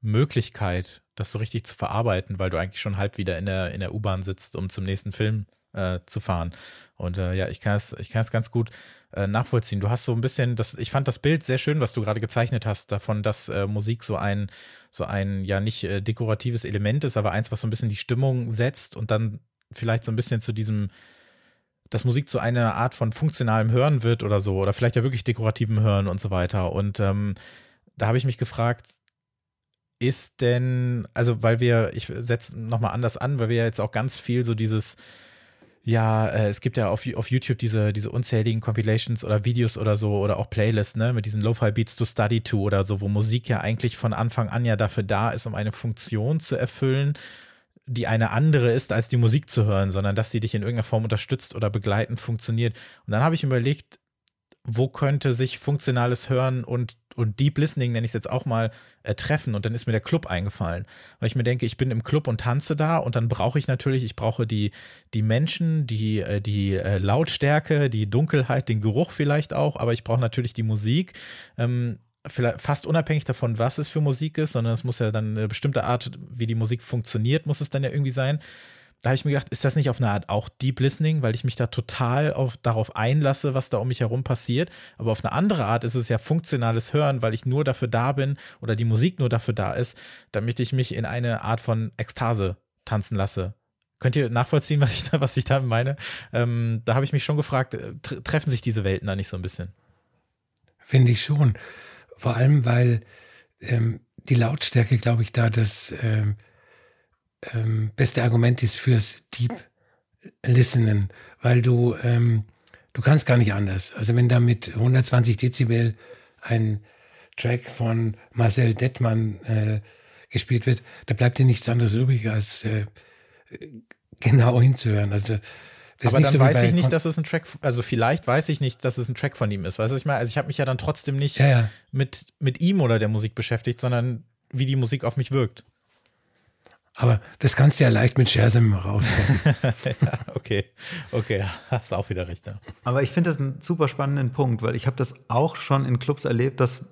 Möglichkeit, das so richtig zu verarbeiten, weil du eigentlich schon halb wieder in der, in der U-Bahn sitzt, um zum nächsten Film äh, zu fahren. Und äh, ja, ich kann es, ich kann es ganz gut äh, nachvollziehen. Du hast so ein bisschen, das, ich fand das Bild sehr schön, was du gerade gezeichnet hast, davon, dass äh, Musik so ein, so ein ja nicht äh, dekoratives Element ist, aber eins, was so ein bisschen die Stimmung setzt und dann vielleicht so ein bisschen zu diesem, dass Musik zu einer Art von funktionalem Hören wird oder so, oder vielleicht ja wirklich dekorativem Hören und so weiter. Und ähm, da habe ich mich gefragt, ist denn, also weil wir, ich setze nochmal anders an, weil wir ja jetzt auch ganz viel so dieses, ja, äh, es gibt ja auf, auf YouTube diese, diese unzähligen Compilations oder Videos oder so oder auch Playlists, ne, mit diesen Lo-Fi Beats to Study to oder so, wo Musik ja eigentlich von Anfang an ja dafür da ist, um eine Funktion zu erfüllen, die eine andere ist, als die Musik zu hören, sondern dass sie dich in irgendeiner Form unterstützt oder begleitend funktioniert. Und dann habe ich überlegt, wo könnte sich funktionales Hören und, und Deep Listening, nenne ich es jetzt auch mal, äh, treffen. Und dann ist mir der Club eingefallen. Weil ich mir denke, ich bin im Club und tanze da und dann brauche ich natürlich, ich brauche die, die Menschen, die, äh, die äh, Lautstärke, die Dunkelheit, den Geruch vielleicht auch, aber ich brauche natürlich die Musik. Ähm, vielleicht fast unabhängig davon, was es für Musik ist, sondern es muss ja dann eine bestimmte Art, wie die Musik funktioniert, muss es dann ja irgendwie sein da habe ich mir gedacht, ist das nicht auf eine Art auch Deep Listening, weil ich mich da total auf, darauf einlasse, was da um mich herum passiert. Aber auf eine andere Art ist es ja funktionales Hören, weil ich nur dafür da bin oder die Musik nur dafür da ist, damit ich mich in eine Art von Ekstase tanzen lasse. Könnt ihr nachvollziehen, was ich da, was ich da meine? Ähm, da habe ich mich schon gefragt, äh, treffen sich diese Welten da nicht so ein bisschen? Finde ich schon. Vor allem, weil ähm, die Lautstärke, glaube ich, da das ähm, ähm, beste Argument ist fürs Deep Listenen, weil du, ähm, du kannst gar nicht anders. Also wenn da mit 120 Dezibel ein Track von Marcel Dettmann äh, gespielt wird, da bleibt dir nichts anderes übrig, als äh, genau hinzuhören. Also aber dann so weiß ich nicht, dass es ein Track, also vielleicht weiß ich nicht, dass es ein Track von ihm ist. Weißt du, ich meine, also ich habe mich ja dann trotzdem nicht ja, ja. Mit, mit ihm oder der Musik beschäftigt, sondern wie die Musik auf mich wirkt. Aber das kannst du ja leicht mit Shazam rausfinden. ja, okay, okay, hast du auch wieder recht. Ja. Aber ich finde das einen super spannenden Punkt, weil ich habe das auch schon in Clubs erlebt, dass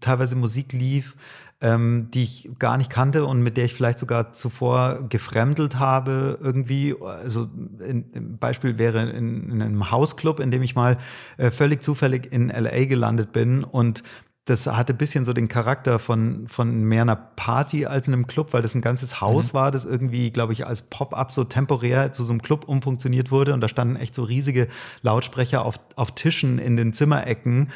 teilweise Musik lief, ähm, die ich gar nicht kannte und mit der ich vielleicht sogar zuvor gefremdelt habe irgendwie. Also ein Beispiel wäre in, in, einem Hausclub, in dem ich mal äh, völlig zufällig in LA gelandet bin und das hatte bisschen so den Charakter von, von mehr einer Party als einem Club, weil das ein ganzes Haus mhm. war, das irgendwie, glaube ich, als Pop-up so temporär zu so einem Club umfunktioniert wurde. Und da standen echt so riesige Lautsprecher auf, auf Tischen in den Zimmerecken.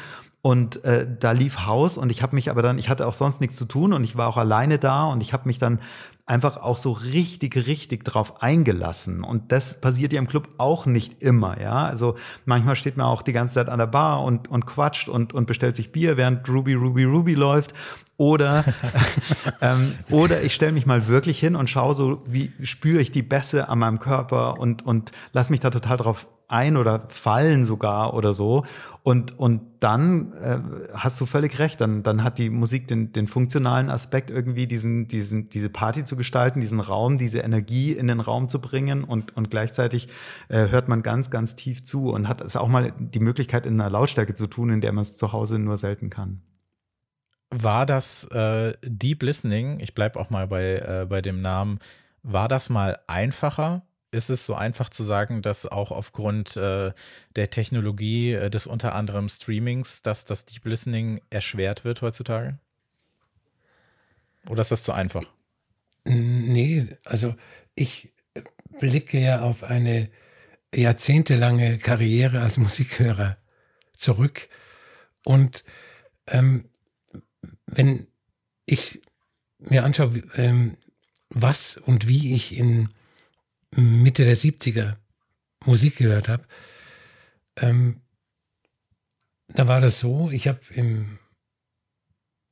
Und äh, da lief Haus und ich habe mich aber dann, ich hatte auch sonst nichts zu tun und ich war auch alleine da und ich habe mich dann einfach auch so richtig, richtig drauf eingelassen. Und das passiert ja im Club auch nicht immer, ja. Also manchmal steht man auch die ganze Zeit an der Bar und, und quatscht und, und bestellt sich Bier, während Ruby, Ruby, Ruby läuft. Oder, ähm, oder ich stelle mich mal wirklich hin und schaue so, wie spüre ich die Bässe an meinem Körper und, und lass mich da total drauf ein oder fallen sogar oder so. Und, und dann äh, hast du völlig recht, dann, dann hat die Musik den, den funktionalen Aspekt, irgendwie diesen, diesen, diese Party zu gestalten, diesen Raum, diese Energie in den Raum zu bringen und, und gleichzeitig äh, hört man ganz, ganz tief zu und hat es auch mal die Möglichkeit in einer Lautstärke zu tun, in der man es zu Hause nur selten kann. War das äh, Deep Listening, ich bleibe auch mal bei, äh, bei dem Namen, war das mal einfacher ist es so einfach zu sagen, dass auch aufgrund äh, der Technologie äh, des unter anderem Streamings, dass das Deep Listening erschwert wird heutzutage? Oder ist das zu einfach? Nee, also ich blicke ja auf eine jahrzehntelange Karriere als Musikhörer zurück und ähm, wenn ich mir anschaue, ähm, was und wie ich in Mitte der 70er Musik gehört habe, ähm, da war das so, ich habe in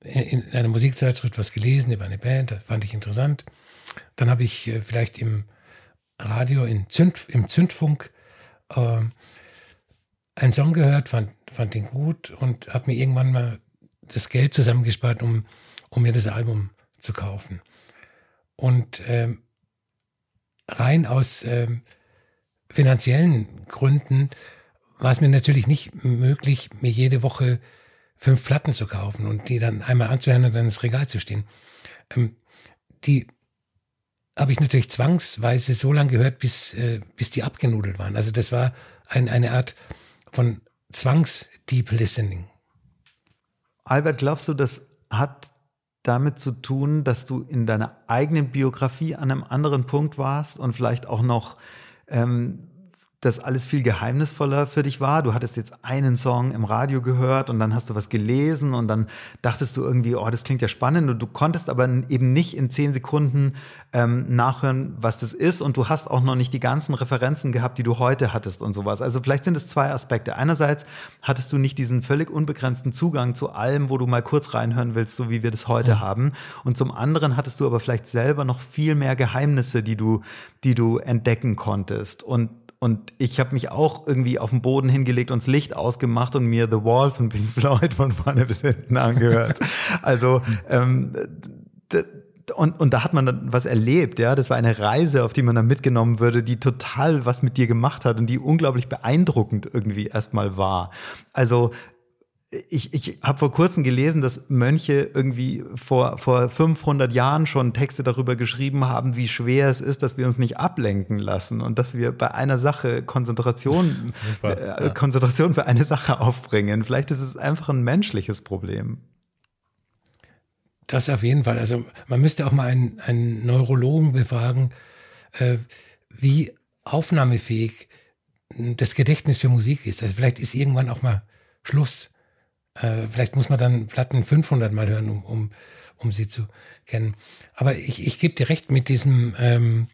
einer Musikzeitschrift was gelesen über eine Band, das fand ich interessant. Dann habe ich äh, vielleicht im Radio, in Zünd, im Zündfunk äh, einen Song gehört, fand, fand ihn gut und habe mir irgendwann mal das Geld zusammengespart, um, um mir das Album zu kaufen. Und ähm, rein aus ähm, finanziellen Gründen war es mir natürlich nicht möglich, mir jede Woche fünf Platten zu kaufen und die dann einmal anzuhören und dann ins Regal zu stehen. Ähm, die habe ich natürlich zwangsweise so lange gehört, bis, äh, bis die abgenudelt waren. Also das war ein, eine Art von Zwangs-Deep Listening. Albert, glaubst du, das hat damit zu tun, dass du in deiner eigenen Biografie an einem anderen Punkt warst und vielleicht auch noch ähm, das alles viel geheimnisvoller für dich war. Du hattest jetzt einen Song im Radio gehört und dann hast du was gelesen und dann dachtest du irgendwie, oh, das klingt ja spannend und du konntest aber eben nicht in zehn Sekunden ähm, nachhören, was das ist und du hast auch noch nicht die ganzen Referenzen gehabt, die du heute hattest und sowas. Also vielleicht sind es zwei Aspekte. Einerseits hattest du nicht diesen völlig unbegrenzten Zugang zu allem, wo du mal kurz reinhören willst, so wie wir das heute mhm. haben. Und zum anderen hattest du aber vielleicht selber noch viel mehr Geheimnisse, die du, die du entdecken konntest. Und und ich habe mich auch irgendwie auf den Boden hingelegt und das Licht ausgemacht und mir The Wall von Pink Floyd von vorne bis hinten angehört. also ähm, und, und da hat man dann was erlebt, ja. Das war eine Reise, auf die man dann mitgenommen würde, die total was mit dir gemacht hat und die unglaublich beeindruckend irgendwie erstmal war. Also ich, ich habe vor kurzem gelesen, dass Mönche irgendwie vor, vor 500 Jahren schon Texte darüber geschrieben haben, wie schwer es ist, dass wir uns nicht ablenken lassen und dass wir bei einer Sache Konzentration, Super, äh, ja. Konzentration für eine Sache aufbringen. Vielleicht ist es einfach ein menschliches Problem. Das auf jeden Fall. Also man müsste auch mal einen, einen Neurologen befragen, äh, wie aufnahmefähig das Gedächtnis für Musik ist. Also vielleicht ist irgendwann auch mal Schluss äh, vielleicht muss man dann Platten 500 Mal hören, um, um, um sie zu kennen. Aber ich, ich gebe dir recht mit diesem ähm,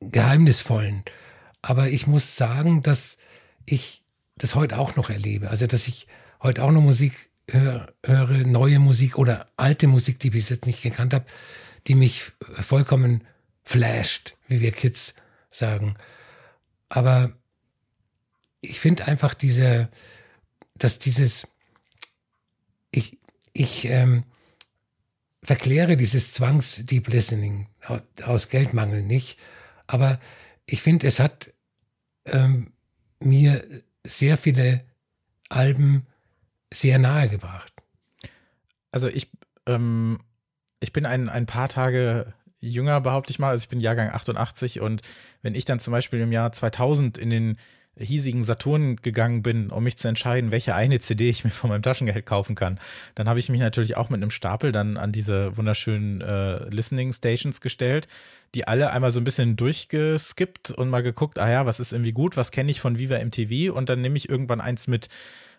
Geheimnisvollen. Aber ich muss sagen, dass ich das heute auch noch erlebe. Also, dass ich heute auch noch Musik höre, höre neue Musik oder alte Musik, die ich bis jetzt nicht gekannt habe, die mich vollkommen flasht, wie wir Kids sagen. Aber ich finde einfach diese, dass dieses, ich, ich ähm, verkläre dieses Zwangs-Deep Listening aus Geldmangel nicht, aber ich finde, es hat ähm, mir sehr viele Alben sehr nahe gebracht. Also ich, ähm, ich bin ein, ein paar Tage jünger, behaupte ich mal. Also ich bin Jahrgang 88 und wenn ich dann zum Beispiel im Jahr 2000 in den hiesigen Saturn gegangen bin, um mich zu entscheiden, welche eine CD ich mir von meinem Taschengeld kaufen kann, dann habe ich mich natürlich auch mit einem Stapel dann an diese wunderschönen äh, Listening Stations gestellt, die alle einmal so ein bisschen durchgeskippt und mal geguckt, ah ja, was ist irgendwie gut, was kenne ich von Viva MTV und dann nehme ich irgendwann eins mit.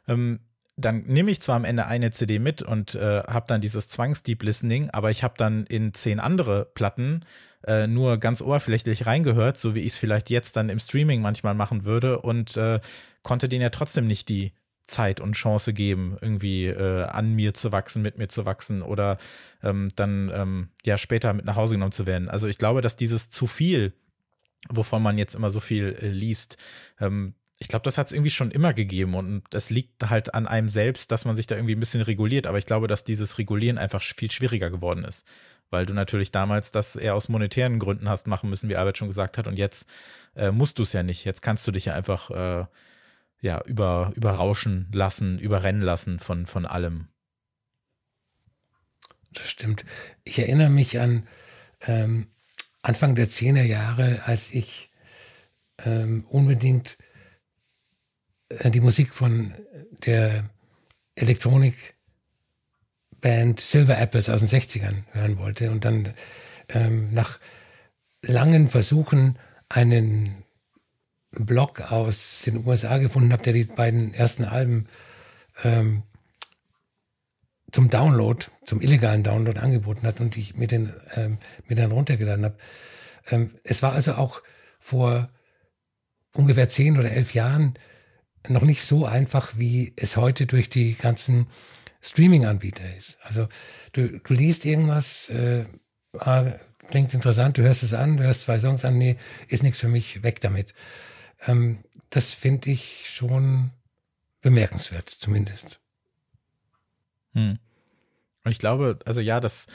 Ähm, dann nehme ich zwar am Ende eine CD mit und äh, habe dann dieses Zwangs-Deep Listening, aber ich habe dann in zehn andere Platten äh, nur ganz oberflächlich reingehört, so wie ich es vielleicht jetzt dann im Streaming manchmal machen würde und äh, konnte denen ja trotzdem nicht die Zeit und Chance geben, irgendwie äh, an mir zu wachsen, mit mir zu wachsen oder ähm, dann ähm, ja später mit nach Hause genommen zu werden. Also ich glaube, dass dieses zu viel, wovon man jetzt immer so viel äh, liest, ähm, ich glaube, das hat es irgendwie schon immer gegeben und das liegt halt an einem selbst, dass man sich da irgendwie ein bisschen reguliert. Aber ich glaube, dass dieses Regulieren einfach viel schwieriger geworden ist weil du natürlich damals das eher aus monetären Gründen hast machen müssen, wie Albert schon gesagt hat. Und jetzt äh, musst du es ja nicht. Jetzt kannst du dich ja einfach äh, ja, über, überrauschen lassen, überrennen lassen von, von allem. Das stimmt. Ich erinnere mich an ähm, Anfang der 10er Jahre, als ich ähm, unbedingt die Musik von der Elektronik Band Silver Apples aus den 60ern hören wollte und dann ähm, nach langen Versuchen einen Blog aus den USA gefunden habe, der die beiden ersten Alben ähm, zum Download, zum illegalen Download angeboten hat und ich mir den, ähm, mir dann runtergeladen habe. Ähm, es war also auch vor ungefähr zehn oder elf Jahren noch nicht so einfach, wie es heute durch die ganzen Streaming-Anbieter ist. Also du, du liest irgendwas, äh, ah, klingt interessant, du hörst es an, du hörst zwei Songs an, nee, ist nichts für mich, weg damit. Ähm, das finde ich schon bemerkenswert, zumindest. Hm. Und ich glaube, also ja, das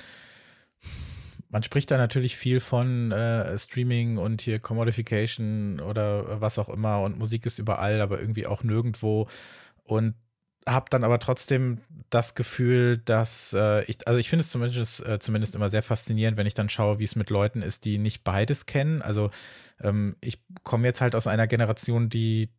man spricht da natürlich viel von äh, Streaming und hier Commodification oder was auch immer und Musik ist überall, aber irgendwie auch nirgendwo. Und habe dann aber trotzdem das Gefühl, dass äh, ich, also ich finde es zumindest, äh, zumindest immer sehr faszinierend, wenn ich dann schaue, wie es mit Leuten ist, die nicht beides kennen. Also ähm, ich komme jetzt halt aus einer Generation, die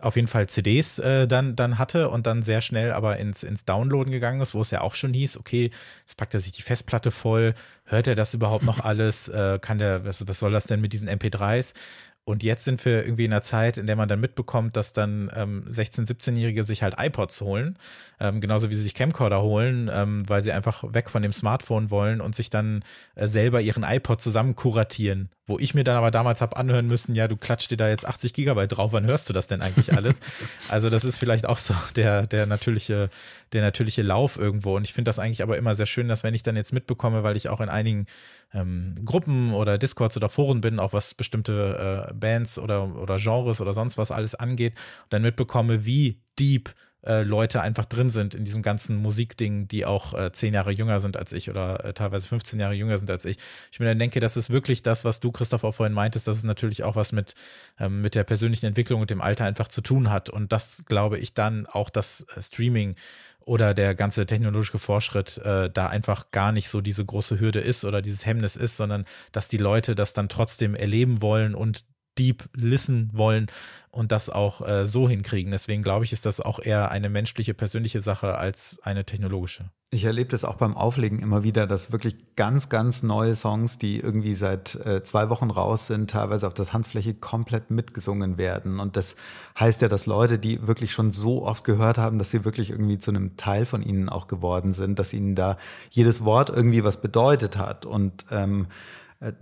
auf jeden Fall CDs äh, dann, dann hatte und dann sehr schnell aber ins, ins Downloaden gegangen ist, wo es ja auch schon hieß, okay, jetzt packt er sich die Festplatte voll, hört er das überhaupt noch alles, äh, kann der, was, was soll das denn mit diesen MP3s? Und jetzt sind wir irgendwie in einer Zeit, in der man dann mitbekommt, dass dann ähm, 16-, 17-Jährige sich halt iPods holen, ähm, genauso wie sie sich Camcorder holen, ähm, weil sie einfach weg von dem Smartphone wollen und sich dann äh, selber ihren iPod zusammen kuratieren. Wo ich mir dann aber damals habe anhören müssen, ja, du klatscht dir da jetzt 80 Gigabyte drauf, wann hörst du das denn eigentlich alles? also das ist vielleicht auch so der, der natürliche, der natürliche Lauf irgendwo. Und ich finde das eigentlich aber immer sehr schön, dass wenn ich dann jetzt mitbekomme, weil ich auch in einigen ähm, Gruppen oder Discords oder Foren bin, auch was bestimmte äh, Bands oder, oder Genres oder sonst was alles angeht, dann mitbekomme, wie deep äh, Leute einfach drin sind in diesem ganzen Musikding, die auch äh, zehn Jahre jünger sind als ich oder äh, teilweise 15 Jahre jünger sind als ich. Ich mir dann denke, das ist wirklich das, was du, Christoph, auch vorhin meintest, dass es natürlich auch was mit, ähm, mit der persönlichen Entwicklung und dem Alter einfach zu tun hat. Und das glaube ich dann auch das äh, Streaming oder der ganze technologische Fortschritt äh, da einfach gar nicht so diese große Hürde ist oder dieses Hemmnis ist, sondern dass die Leute das dann trotzdem erleben wollen und deep listen wollen und das auch äh, so hinkriegen. Deswegen glaube ich, ist das auch eher eine menschliche, persönliche Sache als eine technologische. Ich erlebe das auch beim Auflegen immer wieder, dass wirklich ganz, ganz neue Songs, die irgendwie seit äh, zwei Wochen raus sind, teilweise auf der Tanzfläche komplett mitgesungen werden. Und das heißt ja, dass Leute, die wirklich schon so oft gehört haben, dass sie wirklich irgendwie zu einem Teil von ihnen auch geworden sind, dass ihnen da jedes Wort irgendwie was bedeutet hat. Und ähm, äh,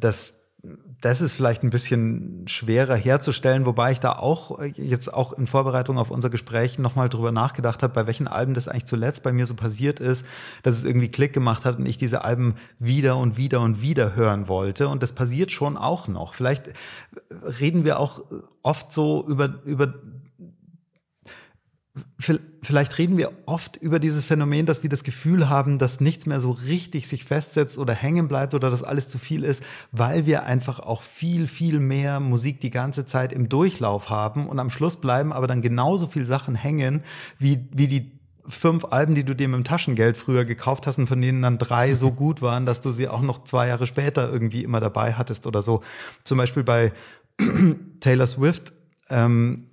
das ist vielleicht ein bisschen schwerer herzustellen, wobei ich da auch äh, jetzt auch in Vorbereitung auf unser Gespräch nochmal drüber nachgedacht habe, bei welchen Alben das eigentlich zuletzt bei mir so passiert ist, dass es irgendwie Klick gemacht hat und ich diese Alben wieder und wieder und wieder hören wollte. Und das passiert schon auch noch. Vielleicht reden wir auch oft so über, über vielleicht reden wir oft über dieses Phänomen, dass wir das Gefühl haben, dass nichts mehr so richtig sich festsetzt oder hängen bleibt oder dass alles zu viel ist, weil wir einfach auch viel, viel mehr Musik die ganze Zeit im Durchlauf haben und am Schluss bleiben aber dann genauso viel Sachen hängen, wie, wie die fünf Alben, die du dir mit dem Taschengeld früher gekauft hast und von denen dann drei so gut waren, dass du sie auch noch zwei Jahre später irgendwie immer dabei hattest oder so. Zum Beispiel bei Taylor Swift ähm,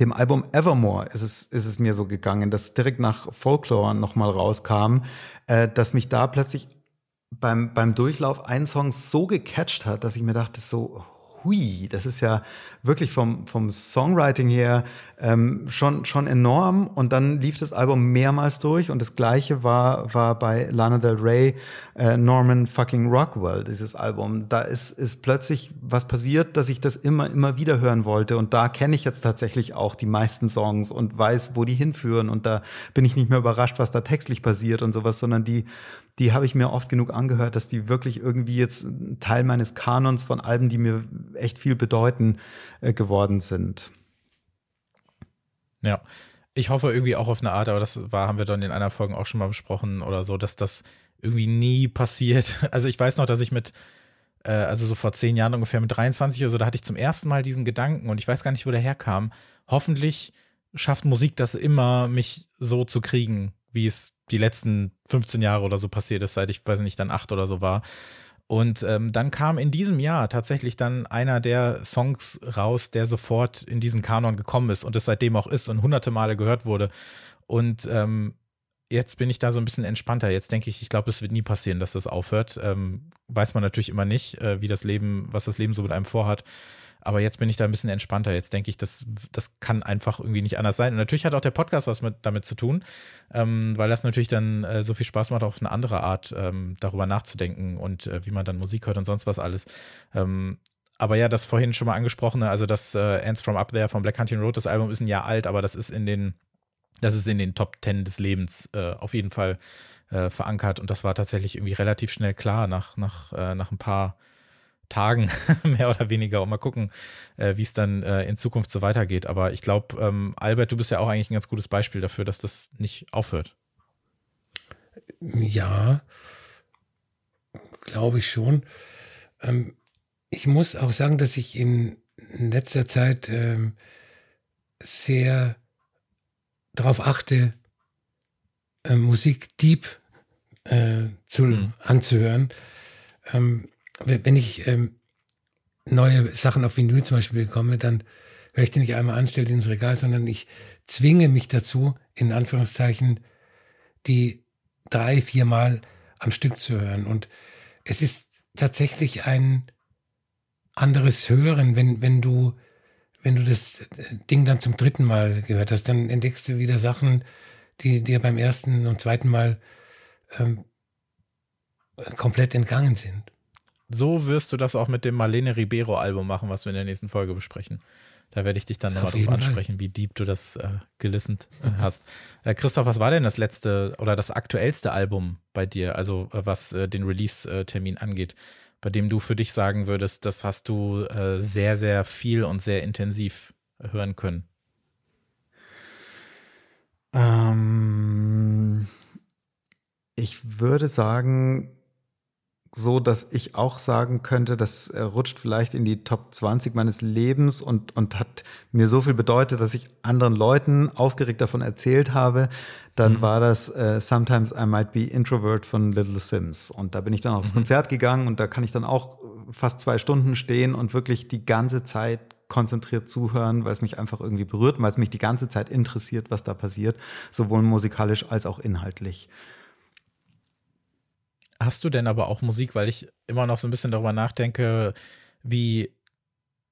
dem Album Evermore ist es, ist es mir so gegangen, dass direkt nach Folklore nochmal rauskam, äh, dass mich da plötzlich beim, beim Durchlauf ein Song so gecatcht hat, dass ich mir dachte, so, hui, das ist ja wirklich vom, vom Songwriting her ähm, schon, schon enorm. Und dann lief das Album mehrmals durch und das gleiche war, war bei Lana Del Rey, äh, Norman fucking Rockwell, dieses Album. Da ist, ist plötzlich was passiert, dass ich das immer, immer wieder hören wollte. Und da kenne ich jetzt tatsächlich auch die meisten Songs und weiß, wo die hinführen. Und da bin ich nicht mehr überrascht, was da textlich passiert und sowas, sondern die, die habe ich mir oft genug angehört, dass die wirklich irgendwie jetzt Teil meines Kanons von Alben, die mir echt viel bedeuten, äh, geworden sind. Ja, ich hoffe irgendwie auch auf eine Art, aber das war, haben wir dann in einer Folge auch schon mal besprochen oder so, dass das irgendwie nie passiert. Also ich weiß noch, dass ich mit, äh, also so vor zehn Jahren ungefähr mit 23 oder so, da hatte ich zum ersten Mal diesen Gedanken und ich weiß gar nicht, wo der herkam. Hoffentlich schafft Musik das immer, mich so zu kriegen, wie es die letzten 15 Jahre oder so passiert ist, seit ich, weiß nicht, dann acht oder so war. Und ähm, dann kam in diesem Jahr tatsächlich dann einer der Songs raus, der sofort in diesen Kanon gekommen ist und es seitdem auch ist und hunderte Male gehört wurde. Und ähm, jetzt bin ich da so ein bisschen entspannter. Jetzt denke ich, ich glaube, es wird nie passieren, dass das aufhört. Ähm, weiß man natürlich immer nicht, äh, wie das Leben, was das Leben so mit einem vorhat. Aber jetzt bin ich da ein bisschen entspannter. Jetzt denke ich, das, das kann einfach irgendwie nicht anders sein. Und natürlich hat auch der Podcast was mit, damit zu tun, ähm, weil das natürlich dann äh, so viel Spaß macht, auf eine andere Art ähm, darüber nachzudenken und äh, wie man dann Musik hört und sonst was alles. Ähm, aber ja, das vorhin schon mal angesprochene, also das äh, Ends from Up There von Black Hunting Road, das Album ist ein Jahr alt, aber das ist in den, das ist in den Top Ten des Lebens äh, auf jeden Fall äh, verankert. Und das war tatsächlich irgendwie relativ schnell klar nach, nach, äh, nach ein paar Tagen, mehr oder weniger, und mal gucken, äh, wie es dann äh, in Zukunft so weitergeht. Aber ich glaube, ähm, Albert, du bist ja auch eigentlich ein ganz gutes Beispiel dafür, dass das nicht aufhört. Ja, glaube ich schon. Ähm, ich muss auch sagen, dass ich in letzter Zeit ähm, sehr darauf achte, äh, Musik deep äh, zu, mhm. anzuhören. Ähm, wenn ich ähm, neue Sachen auf Vinyl zum Beispiel bekomme, dann höre ich die nicht einmal an, stelle die ins Regal, sondern ich zwinge mich dazu, in Anführungszeichen, die drei, viermal am Stück zu hören. Und es ist tatsächlich ein anderes hören, wenn, wenn du, wenn du das Ding dann zum dritten Mal gehört hast, dann entdeckst du wieder Sachen, die dir beim ersten und zweiten Mal ähm, komplett entgangen sind. So wirst du das auch mit dem Marlene Ribeiro Album machen, was wir in der nächsten Folge besprechen. Da werde ich dich dann nochmal drauf ansprechen, Fall. wie deep du das äh, gelistet mhm. hast. Äh, Christoph, was war denn das letzte oder das aktuellste Album bei dir, also äh, was äh, den Release-Termin angeht, bei dem du für dich sagen würdest, das hast du äh, sehr, sehr viel und sehr intensiv hören können? Ähm, ich würde sagen, so, dass ich auch sagen könnte, das rutscht vielleicht in die Top 20 meines Lebens und, und hat mir so viel bedeutet, dass ich anderen Leuten aufgeregt davon erzählt habe. Dann mhm. war das äh, Sometimes I Might Be Introvert von Little Sims. Und da bin ich dann aufs mhm. Konzert gegangen und da kann ich dann auch fast zwei Stunden stehen und wirklich die ganze Zeit konzentriert zuhören, weil es mich einfach irgendwie berührt, weil es mich die ganze Zeit interessiert, was da passiert, sowohl musikalisch als auch inhaltlich. Hast du denn aber auch Musik, weil ich immer noch so ein bisschen darüber nachdenke, wie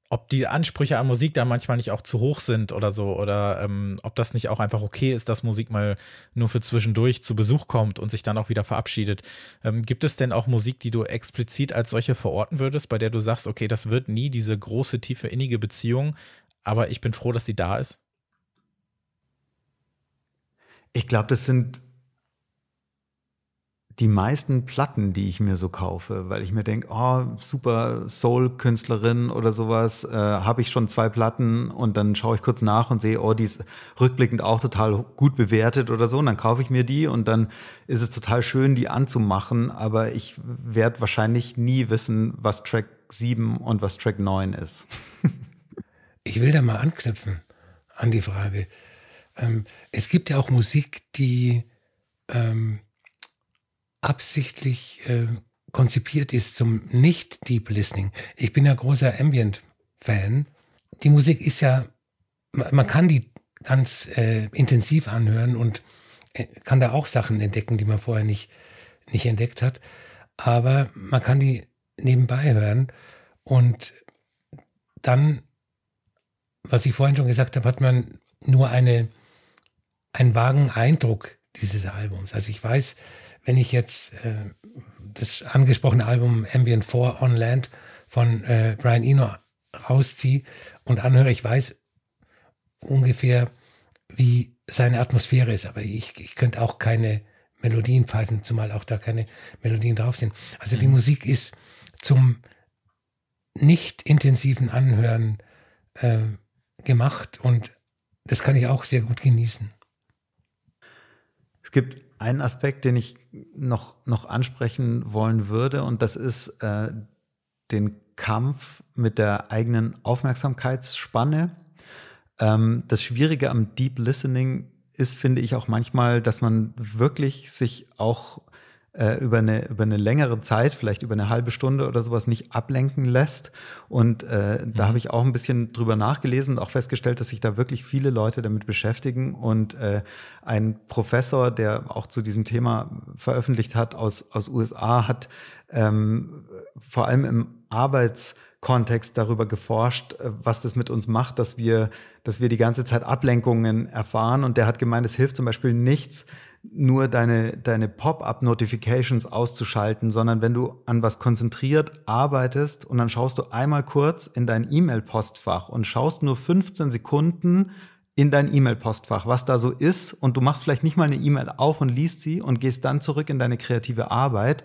ob die Ansprüche an Musik da manchmal nicht auch zu hoch sind oder so, oder ähm, ob das nicht auch einfach okay ist, dass Musik mal nur für zwischendurch zu Besuch kommt und sich dann auch wieder verabschiedet. Ähm, gibt es denn auch Musik, die du explizit als solche verorten würdest, bei der du sagst, okay, das wird nie diese große, tiefe, innige Beziehung, aber ich bin froh, dass sie da ist? Ich glaube, das sind die meisten Platten, die ich mir so kaufe, weil ich mir denke, oh, super Soul-Künstlerin oder sowas, äh, habe ich schon zwei Platten und dann schaue ich kurz nach und sehe, oh, die ist rückblickend auch total gut bewertet oder so und dann kaufe ich mir die und dann ist es total schön, die anzumachen, aber ich werde wahrscheinlich nie wissen, was Track 7 und was Track 9 ist. ich will da mal anknüpfen an die Frage. Ähm, es gibt ja auch Musik, die ähm, absichtlich äh, konzipiert ist zum nicht-Deep Listening. Ich bin ja großer Ambient-Fan. Die Musik ist ja, man kann die ganz äh, intensiv anhören und äh, kann da auch Sachen entdecken, die man vorher nicht, nicht entdeckt hat. Aber man kann die nebenbei hören und dann, was ich vorhin schon gesagt habe, hat man nur eine, einen vagen Eindruck dieses Albums. Also ich weiß, wenn ich jetzt äh, das angesprochene Album Ambient 4 on Land von äh, Brian Eno rausziehe und anhöre, ich weiß ungefähr, wie seine Atmosphäre ist, aber ich, ich könnte auch keine Melodien pfeifen, zumal auch da keine Melodien drauf sind. Also die mhm. Musik ist zum nicht intensiven Anhören äh, gemacht und das kann ich auch sehr gut genießen. Es gibt einen Aspekt, den ich noch, noch ansprechen wollen würde, und das ist äh, den Kampf mit der eigenen Aufmerksamkeitsspanne. Ähm, das Schwierige am Deep Listening ist, finde ich, auch manchmal, dass man wirklich sich auch äh, über, eine, über eine längere Zeit, vielleicht über eine halbe Stunde oder sowas, nicht ablenken lässt. Und äh, mhm. da habe ich auch ein bisschen drüber nachgelesen und auch festgestellt, dass sich da wirklich viele Leute damit beschäftigen. Und äh, ein Professor, der auch zu diesem Thema veröffentlicht hat aus, aus USA, hat ähm, vor allem im Arbeits Kontext darüber geforscht, äh, was das mit uns macht, dass wir, dass wir die ganze Zeit Ablenkungen erfahren. Und der hat gemeint, es hilft zum Beispiel nichts, nur deine, deine Pop-up-Notifications auszuschalten, sondern wenn du an was konzentriert arbeitest und dann schaust du einmal kurz in dein E-Mail-Postfach und schaust nur 15 Sekunden in dein E-Mail-Postfach, was da so ist und du machst vielleicht nicht mal eine E-Mail auf und liest sie und gehst dann zurück in deine kreative Arbeit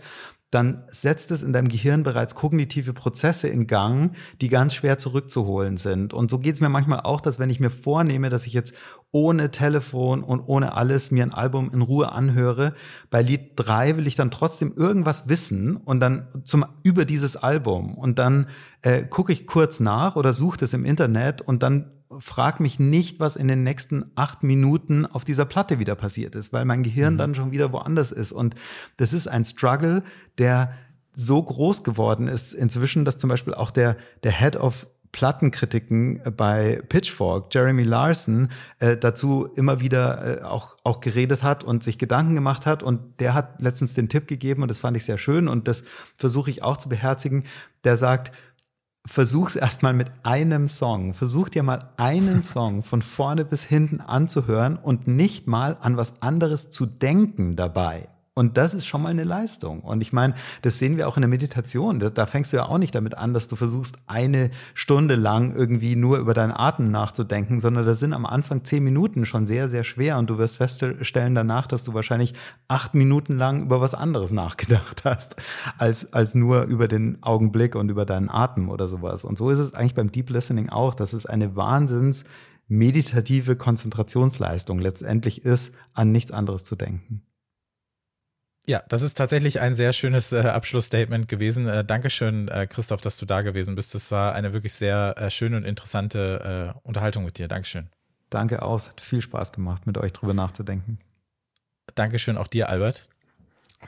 dann setzt es in deinem Gehirn bereits kognitive Prozesse in Gang, die ganz schwer zurückzuholen sind. Und so geht es mir manchmal auch, dass wenn ich mir vornehme, dass ich jetzt ohne Telefon und ohne alles mir ein Album in Ruhe anhöre, bei Lied drei will ich dann trotzdem irgendwas wissen und dann zum über dieses Album und dann äh, gucke ich kurz nach oder suche das im Internet und dann frag mich nicht, was in den nächsten acht Minuten auf dieser Platte wieder passiert ist, weil mein Gehirn mhm. dann schon wieder woanders ist. Und das ist ein Struggle, der so groß geworden ist inzwischen, dass zum Beispiel auch der, der Head of Plattenkritiken bei Pitchfork, Jeremy Larson, äh, dazu immer wieder äh, auch, auch geredet hat und sich Gedanken gemacht hat. Und der hat letztens den Tipp gegeben, und das fand ich sehr schön, und das versuche ich auch zu beherzigen, der sagt, versuch's erstmal mit einem Song. Versuch dir mal einen Song von vorne bis hinten anzuhören und nicht mal an was anderes zu denken dabei. Und das ist schon mal eine Leistung. Und ich meine, das sehen wir auch in der Meditation. Da, da, fängst du ja auch nicht damit an, dass du versuchst, eine Stunde lang irgendwie nur über deinen Atem nachzudenken, sondern da sind am Anfang zehn Minuten schon sehr, sehr schwer. Und du wirst feststellen danach, dass du wahrscheinlich acht Minuten lang über was anderes nachgedacht hast, als, als nur über den Augenblick und über deinen Atem oder sowas. Und so ist es eigentlich beim Deep Listening auch. Das ist eine Wahnsinns meditative Konzentrationsleistung letztendlich ist, an nichts anderes zu denken. Ja, das ist tatsächlich ein sehr schönes äh, Abschlussstatement gewesen. Äh, Dankeschön, äh, Christoph, dass du da gewesen bist. Das war eine wirklich sehr äh, schöne und interessante äh, Unterhaltung mit dir. Dankeschön. Danke auch. Es hat viel Spaß gemacht, mit euch drüber nachzudenken. Dankeschön auch dir, Albert.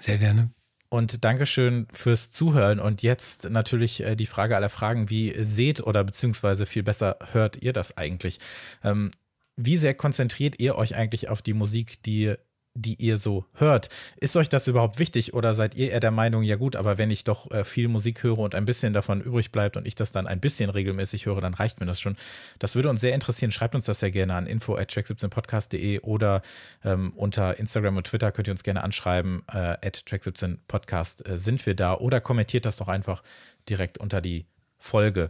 Sehr gerne. Und Dankeschön fürs Zuhören. Und jetzt natürlich äh, die Frage aller Fragen. Wie seht oder beziehungsweise viel besser hört ihr das eigentlich? Ähm, wie sehr konzentriert ihr euch eigentlich auf die Musik, die die ihr so hört. Ist euch das überhaupt wichtig oder seid ihr eher der Meinung, ja gut, aber wenn ich doch äh, viel Musik höre und ein bisschen davon übrig bleibt und ich das dann ein bisschen regelmäßig höre, dann reicht mir das schon. Das würde uns sehr interessieren. Schreibt uns das sehr gerne an info at track17podcast.de oder ähm, unter Instagram und Twitter könnt ihr uns gerne anschreiben. Äh, at track17podcast äh, sind wir da oder kommentiert das doch einfach direkt unter die Folge.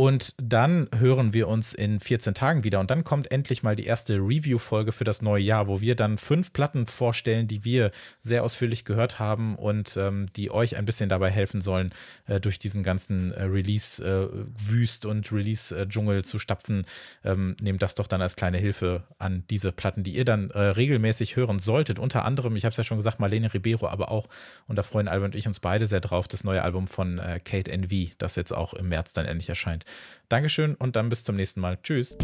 Und dann hören wir uns in 14 Tagen wieder. Und dann kommt endlich mal die erste Review-Folge für das neue Jahr, wo wir dann fünf Platten vorstellen, die wir sehr ausführlich gehört haben und ähm, die euch ein bisschen dabei helfen sollen, äh, durch diesen ganzen äh, Release-Wüst äh, und Release-Dschungel zu stapfen. Ähm, nehmt das doch dann als kleine Hilfe an diese Platten, die ihr dann äh, regelmäßig hören solltet. Unter anderem, ich habe es ja schon gesagt, Marlene Ribeiro, aber auch, und da freuen Albert und ich uns beide sehr drauf, das neue Album von äh, Kate NV, das jetzt auch im März dann endlich erscheint. Dankeschön und dann bis zum nächsten Mal. Tschüss.